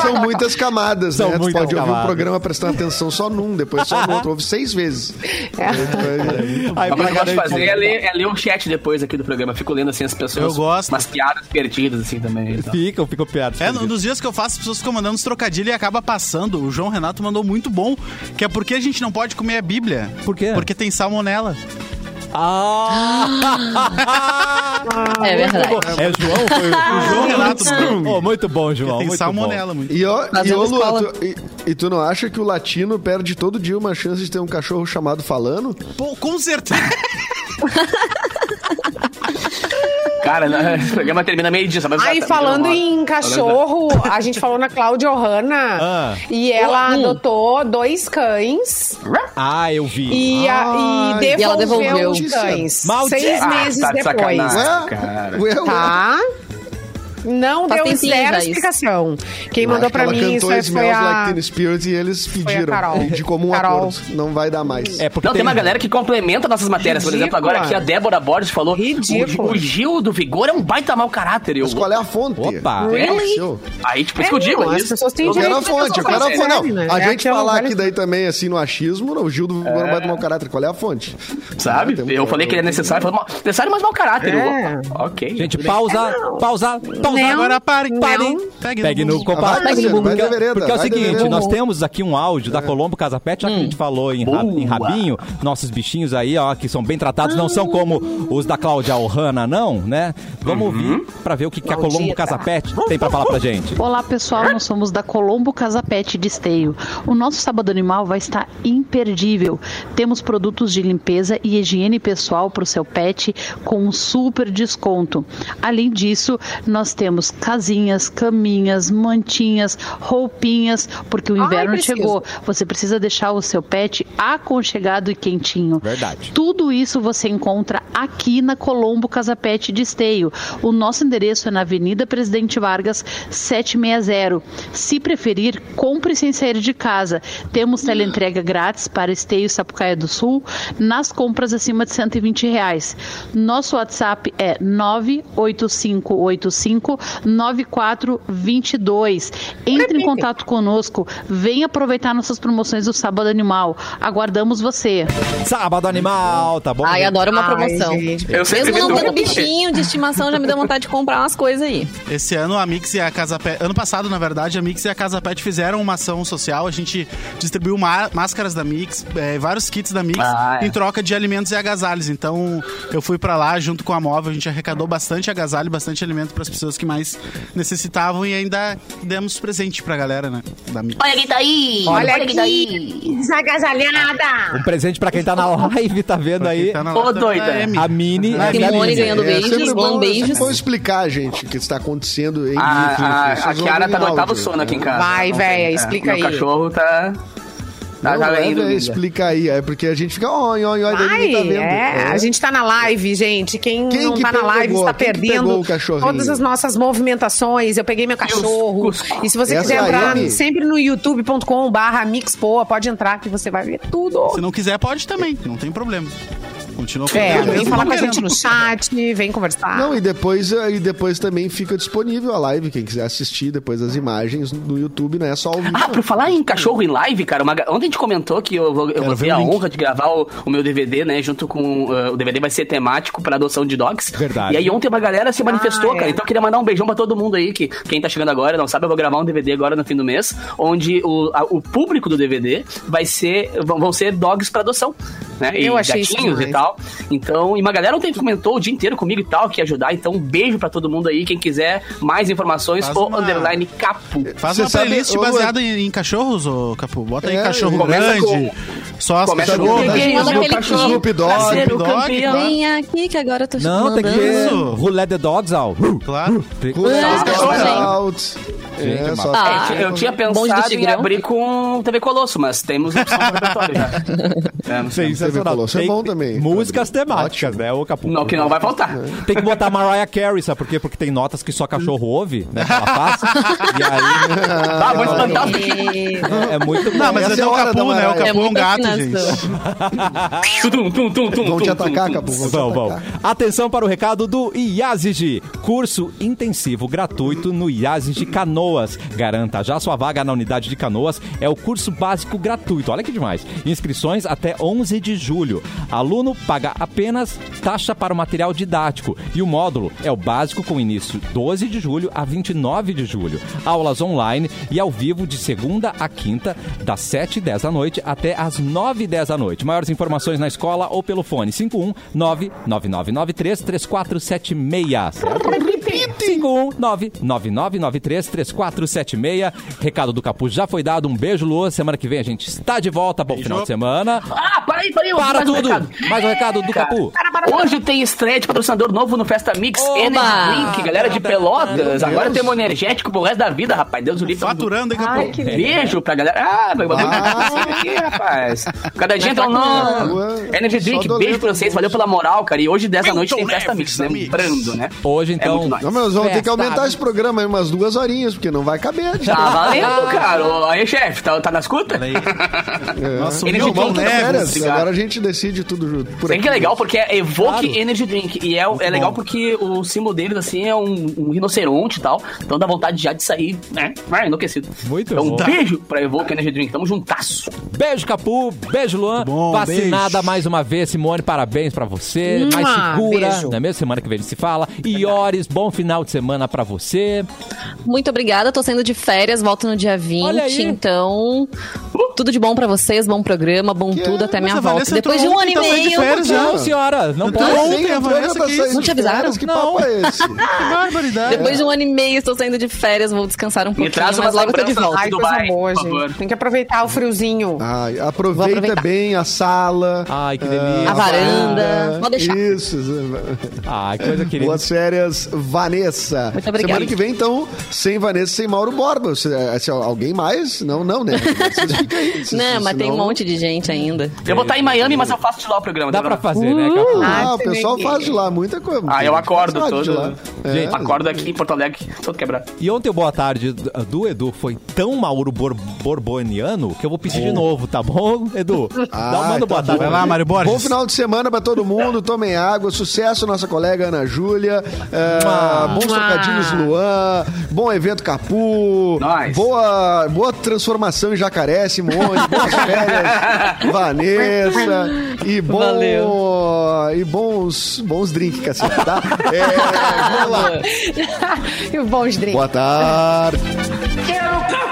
Speaker 6: São muitas camadas,
Speaker 1: São
Speaker 6: né? Tu
Speaker 1: muitas
Speaker 6: pode ouvir
Speaker 1: camadas.
Speaker 6: um programa prestando atenção só num, depois só no outro. Ouve seis vezes. Aí tu vai-
Speaker 1: Aí,
Speaker 5: Uma coisa que eu gosto de fazer é ler, é ler um chat depois aqui do programa. Fico lendo assim as pessoas.
Speaker 2: Eu gosto.
Speaker 5: Umas piadas perdidas assim também. e tal.
Speaker 1: Fica, eu fico perto.
Speaker 2: É, um dos dias que eu faço, as pessoas ficam mandando uns trocadilhos e acaba passando. O João Renato mandou muito bom, que é porque a gente não pode comer a Bíblia.
Speaker 1: Por quê?
Speaker 2: Porque tem salmonela.
Speaker 1: Ah! <laughs>
Speaker 3: É verdade.
Speaker 1: É João? Foi
Speaker 2: O <laughs> João Renato.
Speaker 1: Oh, muito bom, João.
Speaker 2: Tem
Speaker 1: muito
Speaker 2: salmonela muito.
Speaker 6: E, ó, e,
Speaker 3: Fazendo
Speaker 6: ô, Lu,
Speaker 3: escola.
Speaker 6: tu, e, e tu não acha que o latino perde todo dia uma chance de ter um cachorro chamado falando?
Speaker 2: Pô, com certeza. <laughs>
Speaker 5: Cara, né, <laughs> o programa termina meio-dia. sabe?
Speaker 4: Aí,
Speaker 5: Exatamente,
Speaker 4: falando em cachorro, <laughs> a gente falou na Cláudia Ohana
Speaker 1: Ah.
Speaker 4: e ela adotou dois cães
Speaker 1: Ah, eu vi.
Speaker 4: e, a- e
Speaker 3: E ela
Speaker 4: devolveu,
Speaker 3: devolveu.
Speaker 4: os cães.
Speaker 1: Maldita.
Speaker 4: Seis
Speaker 5: Ah,
Speaker 4: meses
Speaker 5: tá de
Speaker 4: depois.
Speaker 5: cara.
Speaker 4: Tá? Não
Speaker 3: Faz
Speaker 4: deu zero explicação. Quem mandou pra mim isso foi a...
Speaker 6: Like Teen Spirit e eles pediram.
Speaker 4: Carol.
Speaker 6: De comum
Speaker 4: Carol.
Speaker 6: acordo. Não vai dar mais.
Speaker 1: É porque
Speaker 5: Não, tem uma galera que complementa nossas matérias. Por exemplo, agora aqui a Débora Borges falou
Speaker 4: Ridículo.
Speaker 5: o, Gil do Vigor é um baita mau caráter. Eu,
Speaker 6: Mas qual é a fonte?
Speaker 1: Opa.
Speaker 4: Really?
Speaker 5: Aí, tipo, isso que eu digo.
Speaker 4: não,
Speaker 5: é
Speaker 4: as
Speaker 5: isso.
Speaker 4: pessoas têm
Speaker 6: Eu quero a
Speaker 4: direito de
Speaker 6: fonte, eu quero a
Speaker 4: o que
Speaker 6: fonte. Não,
Speaker 4: né?
Speaker 6: a
Speaker 4: É
Speaker 6: gente falar aqui daí também, assim, no achismo, não, o Gil do Vigor não vai tomar o caráter. Qual é a fonte?
Speaker 5: Sabe?
Speaker 6: Tem-
Speaker 5: eu falei que ele é necessário. Falou, "Mal- necessário, mas mau caráter.
Speaker 4: É.
Speaker 5: ok.
Speaker 1: Gente, pausa, pausa, pausa.
Speaker 2: Agora pare.
Speaker 4: Não.
Speaker 2: Pegue,
Speaker 1: Pegue no
Speaker 6: Vai,
Speaker 1: pegue no Porque,
Speaker 6: vereda,
Speaker 1: porque é o seguinte,
Speaker 6: vereda.
Speaker 1: nós temos aqui um áudio da Colombo Casa Pet, já que a gente falou em, ra- em rabinho, nossos bichinhos aí, ó, que são bem tratados, não são como os da Cláudia Ohana, não, né? Vamos ouvir pra ver o que, que a Colombo
Speaker 4: Maldita.
Speaker 1: Casa Pet tem pra falar pra gente.
Speaker 7: Olá pessoal, nós somos da Colombo Casa Pet de Esteio. O nosso sábado animal vai estar imperdível. Temos produtos de limpeza e higiene pessoal para o seu pet com um super desconto. Além disso, nós temos casinhas, caminhas, mantinhas, roupinhas, porque o
Speaker 4: Ai,
Speaker 7: inverno
Speaker 4: preciso.
Speaker 7: chegou. Você precisa deixar o seu pet aconchegado e quentinho.
Speaker 1: Verdade.
Speaker 7: Tudo isso você encontra aqui na Colombo Casa Pet de Esteio. O nosso endereço é na Avenida Presidente Vargas, 760. Se preferir, compre sem sair de casa. Temos teleentrega grátis para Esteio e Sapucaia do Sul nas compras acima de 120 reais. Nosso WhatsApp é 98585 9422. Entre em contato conosco. Venha aproveitar nossas promoções do Sábado Animal. Aguardamos você.
Speaker 1: Sábado animal, tá bom?
Speaker 3: Ai, adoro uma
Speaker 4: Ai,
Speaker 3: promoção.
Speaker 4: gente.
Speaker 5: Eu
Speaker 3: Mesmo não tendo bichinho de estimação, já me deu vontade de comprar umas coisas aí.
Speaker 2: Esse ano a Mix e a Casa Pet. Ano passado, na verdade, a Mix e a Casa Pet fizeram uma ação social. A gente distribuiu má- máscaras da Mix, é, vários kits da Mix,
Speaker 5: Ah, é.
Speaker 2: em troca de alimentos e agasalhos. Então, eu fui pra lá junto com a móvel. A gente arrecadou bastante agasalho, bastante alimento para as pessoas que mais necessitavam e ainda demos presente pra galera, né? Da.
Speaker 5: Olha quem tá aí!
Speaker 4: Olha
Speaker 5: quem tá aí!
Speaker 4: desagasalhada.
Speaker 1: Um presente pra quem tá na live, tá vendo aí?
Speaker 2: Tá
Speaker 5: Ô,
Speaker 2: lata
Speaker 5: doida.
Speaker 1: A Mini.
Speaker 2: Ah,
Speaker 1: a
Speaker 3: Simone
Speaker 1: Mini.
Speaker 3: ganhando beijos,
Speaker 6: sempre bom, sempre bom explicar, gente, o que está acontecendo em
Speaker 5: A, a,
Speaker 6: vídeo.
Speaker 5: a
Speaker 6: Vocês
Speaker 5: Kiara tá no oitavo sono aqui em casa.
Speaker 4: Vai,
Speaker 5: é.
Speaker 4: explica aí.
Speaker 5: cachorro tá... Tá
Speaker 6: Não, é,
Speaker 5: indo,
Speaker 6: velho,
Speaker 5: amiga.
Speaker 6: explica aí. É porque a gente fica, oi, oi, oi, daí
Speaker 4: Ai,
Speaker 6: tá vendo.
Speaker 4: é, a gente tá na live, gente. Quem,
Speaker 6: Quem
Speaker 4: não
Speaker 6: que
Speaker 4: tá na
Speaker 6: pegou?
Speaker 4: live está
Speaker 6: Quem
Speaker 4: perdendo todas as nossas movimentações. Eu peguei meu cachorro. E se você
Speaker 6: Essa
Speaker 4: quiser
Speaker 6: é
Speaker 4: entrar
Speaker 6: Amy?
Speaker 4: sempre no youtube.com barra mixpoa, pode entrar que você vai ver tudo.
Speaker 2: Se não quiser, pode também, não tem problema. Continua
Speaker 4: É,
Speaker 2: fazendo
Speaker 4: vem falar com a gente no chat, vem conversar.
Speaker 6: Não, e depois, eh, e depois também fica disponível a live, quem quiser assistir depois as imagens no YouTube, não é só o vídeo.
Speaker 5: Ah, por falar em cachorro em live, cara, uma ontem a gente comentou que eu vou, eu vou ter a
Speaker 2: link.
Speaker 5: honra de gravar o, o meu DVD, né? Junto com. uh, o DVD vai ser temático pra adoção de dogs.
Speaker 1: Verdade.
Speaker 5: E aí ontem uma galera se manifestou,
Speaker 4: Ah, é.
Speaker 5: cara. Então eu queria mandar um beijão pra todo mundo aí, que quem tá chegando agora não sabe, eu vou gravar um DVD agora no fim do mês, onde o, a- o público do DVD vai ser. vão ser dogs pra adoção. Né? E
Speaker 4: Eu achei isso
Speaker 5: gatinhos e
Speaker 4: demais.
Speaker 5: Tal. Então, e uma galera ontem comentou o dia inteiro comigo e tal, que ia ajudar. Então, um beijo pra todo mundo aí. Quem quiser mais informações,
Speaker 2: Faz
Speaker 5: o
Speaker 2: uma-
Speaker 5: underline capo.
Speaker 2: Faz
Speaker 6: Você
Speaker 2: uma
Speaker 6: sabe,
Speaker 2: playlist
Speaker 6: ô, Luan-
Speaker 2: baseada em, em cachorros, ô Capu. Bota aí
Speaker 6: É,
Speaker 2: cachorro
Speaker 5: começa
Speaker 2: grande,
Speaker 5: com-
Speaker 2: só as
Speaker 5: começa com
Speaker 2: cachorras.
Speaker 5: peguei o
Speaker 3: Manda
Speaker 5: meu
Speaker 3: aquele
Speaker 5: cachorro
Speaker 6: Snoop Dogg.
Speaker 3: Vem aqui que agora eu tô
Speaker 1: Não, tem que
Speaker 2: Isso.
Speaker 1: Let the Dogs Out.
Speaker 2: Claro.
Speaker 3: Ah,
Speaker 6: the
Speaker 3: cachorro,
Speaker 6: dogs
Speaker 3: gente.
Speaker 6: out.
Speaker 1: Gente,
Speaker 6: É, só
Speaker 3: Ah,
Speaker 5: É, eu tinha pensado em abrir com TV Colosso, mas temos opção pro repertório já. É. <laughs>
Speaker 1: Sensacional.
Speaker 6: Colosso é bom também.
Speaker 1: Músicas temáticas, né, ô Capu?
Speaker 5: Não, que não vai faltar.
Speaker 1: Tem que botar Mariah Carey, sabe por quê? Porque tem notas que só cachorro ouve, né? Que ela faz. e aí
Speaker 5: Ah, vou espantar
Speaker 1: é, é muito bom.
Speaker 2: Não, mas esse é
Speaker 6: é
Speaker 2: o Capu, né? O. Capu é um
Speaker 3: muita
Speaker 2: gato, gente.
Speaker 5: Tum, tum, tum, tum,
Speaker 6: Vão te atacar, Capu. Vão
Speaker 1: Vão. Atenção para o recado do IASIG. Curso intensivo gratuito no IASIG Canoas. Garanta já sua vaga na unidade de Canoas. É o curso básico gratuito. Olha que demais. Inscrições até 11 de julho. Aluno paga apenas taxa para o material didático. E o módulo é o básico com início 12 de julho a 29 de julho. Aulas online e ao vivo de segunda a quinta, das 7 e 10 da noite até as 9 e 10 da noite. Maiores informações na escola ou pelo fone 51 99993 3476. certo? 51 99993 3476. Recado do Capu já foi dado. Um beijo, Lua. Semana que vem a gente está de volta. Bom final de semana.
Speaker 5: Ah, peraí,
Speaker 1: Para
Speaker 5: mais
Speaker 1: tudo. Mais um recado do
Speaker 5: Cara,
Speaker 1: Capu.
Speaker 5: Hoje tem estreia de patrocinador novo no Festa Mix
Speaker 3: Oba!
Speaker 5: Energy Drink, galera de Pelotas. Agora temos um energético pro resto da vida, rapaz. Deus o livre.
Speaker 2: Faturando, hein, Capu?
Speaker 4: Ai, que
Speaker 5: Beijo pra galera. Ah, vai bater
Speaker 6: Ah. <laughs>
Speaker 5: aqui, rapaz. Cada dia entra um
Speaker 6: Boa.
Speaker 5: novo. Energy Drink, beijo pra vocês. Valeu pela moral, cara. E hoje, 10 da noite, tem Festa Mix.
Speaker 2: Mix.
Speaker 5: Lembrando, né?
Speaker 1: Hoje,
Speaker 5: É
Speaker 1: então.
Speaker 6: Não, mas vamos ter que aumentar esse programa aí umas duas horinhas, porque não vai caber.
Speaker 5: Tá valendo, cara. Ô, Aí, chefe, tá, tá na escuta?
Speaker 6: É.
Speaker 2: Nossa, Neves.
Speaker 6: Férias,
Speaker 5: obrigado.
Speaker 6: agora a gente decide tudo junto. Por
Speaker 5: Tem que é
Speaker 6: aqui.
Speaker 5: legal porque é Evoque
Speaker 1: Claro.
Speaker 5: Energy Drink. E é, é legal porque o símbolo deles, assim, é um, um rinoceronte e tal. Então dá vontade já de sair, né? Ah, enlouquecido.
Speaker 1: Muito
Speaker 5: então,
Speaker 1: bom.
Speaker 5: um beijo pra Evoque Energy Drink. Tamo juntasso.
Speaker 1: Beijo, Capu. Beijo, Luan.
Speaker 2: bom,
Speaker 1: Vacinada
Speaker 2: beijo.
Speaker 1: mais uma vez, Simone. Parabéns pra você. Mais segura.
Speaker 4: beijo.
Speaker 1: Na mesma semana que vem a gente se fala. Iores, bom final de semana pra você.
Speaker 3: Muito obrigada, tô saindo de férias, volto no dia 20,
Speaker 1: Olha aí.
Speaker 3: então tudo de bom pra vocês, bom programa, bom tudo até
Speaker 2: Mas
Speaker 3: minha volta. Depois de um ano e
Speaker 2: de
Speaker 3: meio.
Speaker 2: Já.
Speaker 1: Não, senhora. Não
Speaker 2: Então,
Speaker 1: pode.
Speaker 2: ontem Vanessa
Speaker 6: tá
Speaker 2: quis.
Speaker 6: saindo
Speaker 3: Não te avisaram?
Speaker 6: Que
Speaker 1: Não.
Speaker 6: papo é esse? <laughs>
Speaker 2: Que barbaridade.
Speaker 3: Depois de um ano e meio estou saindo de férias, vou descansar um pouquinho,
Speaker 5: traz
Speaker 3: mas logo tô de volta.
Speaker 4: Ai,
Speaker 5: Dubai,
Speaker 4: boa,
Speaker 5: por favor.
Speaker 4: gente. Tem que aproveitar o friozinho.
Speaker 6: Ai, aproveita bem a sala.
Speaker 1: Ai, que delícia.
Speaker 3: A varanda. Vou deixar.
Speaker 6: Isso.
Speaker 1: Ai, coisa querida.
Speaker 6: Boas férias, Vanessa.
Speaker 3: Muito obrigada.
Speaker 6: Semana que vem, então, sem Vanessa, sem Mauro Borba. Se, se alguém mais? Não, não, né? Vocês ficam aí. Se-
Speaker 3: Não,
Speaker 6: se-
Speaker 3: mas tem um monte de gente ainda.
Speaker 5: Eu vou estar em Miami, mas eu faço de lá o programa.
Speaker 1: Dá? Pra fazer, né, Capu?
Speaker 6: Ah,
Speaker 4: Ah,
Speaker 6: o pessoal faz de lá muita coisa.
Speaker 5: Ah, eu acordo todo.
Speaker 6: lá. É.
Speaker 1: Gente,
Speaker 5: Acordo aqui em Porto Alegre, todo quebrado.
Speaker 1: E ontem o boa tarde do Edu foi tão Mauro Bor Borboniano que eu vou pedir de novo, tá bom, Edu?
Speaker 6: Ah,
Speaker 1: Dá manda
Speaker 6: tá
Speaker 1: boa tarde.
Speaker 2: Vai lá, Mário Borges.
Speaker 6: Bom final de semana pra todo mundo, tomem água, sucesso nossa colega Ana Júlia, é,
Speaker 1: Mua.
Speaker 6: bons trocadilhos Luan, bom evento Capu,
Speaker 5: Nice.
Speaker 6: boa, boa transformação em Jacaré, Simone, boas férias, <laughs> Vanessa, e bom
Speaker 3: Deus.
Speaker 6: E bons, bons drinks, cacete, tá? é, vamos lá. <laughs>
Speaker 4: e bons drinks.
Speaker 6: Boa tarde. Quero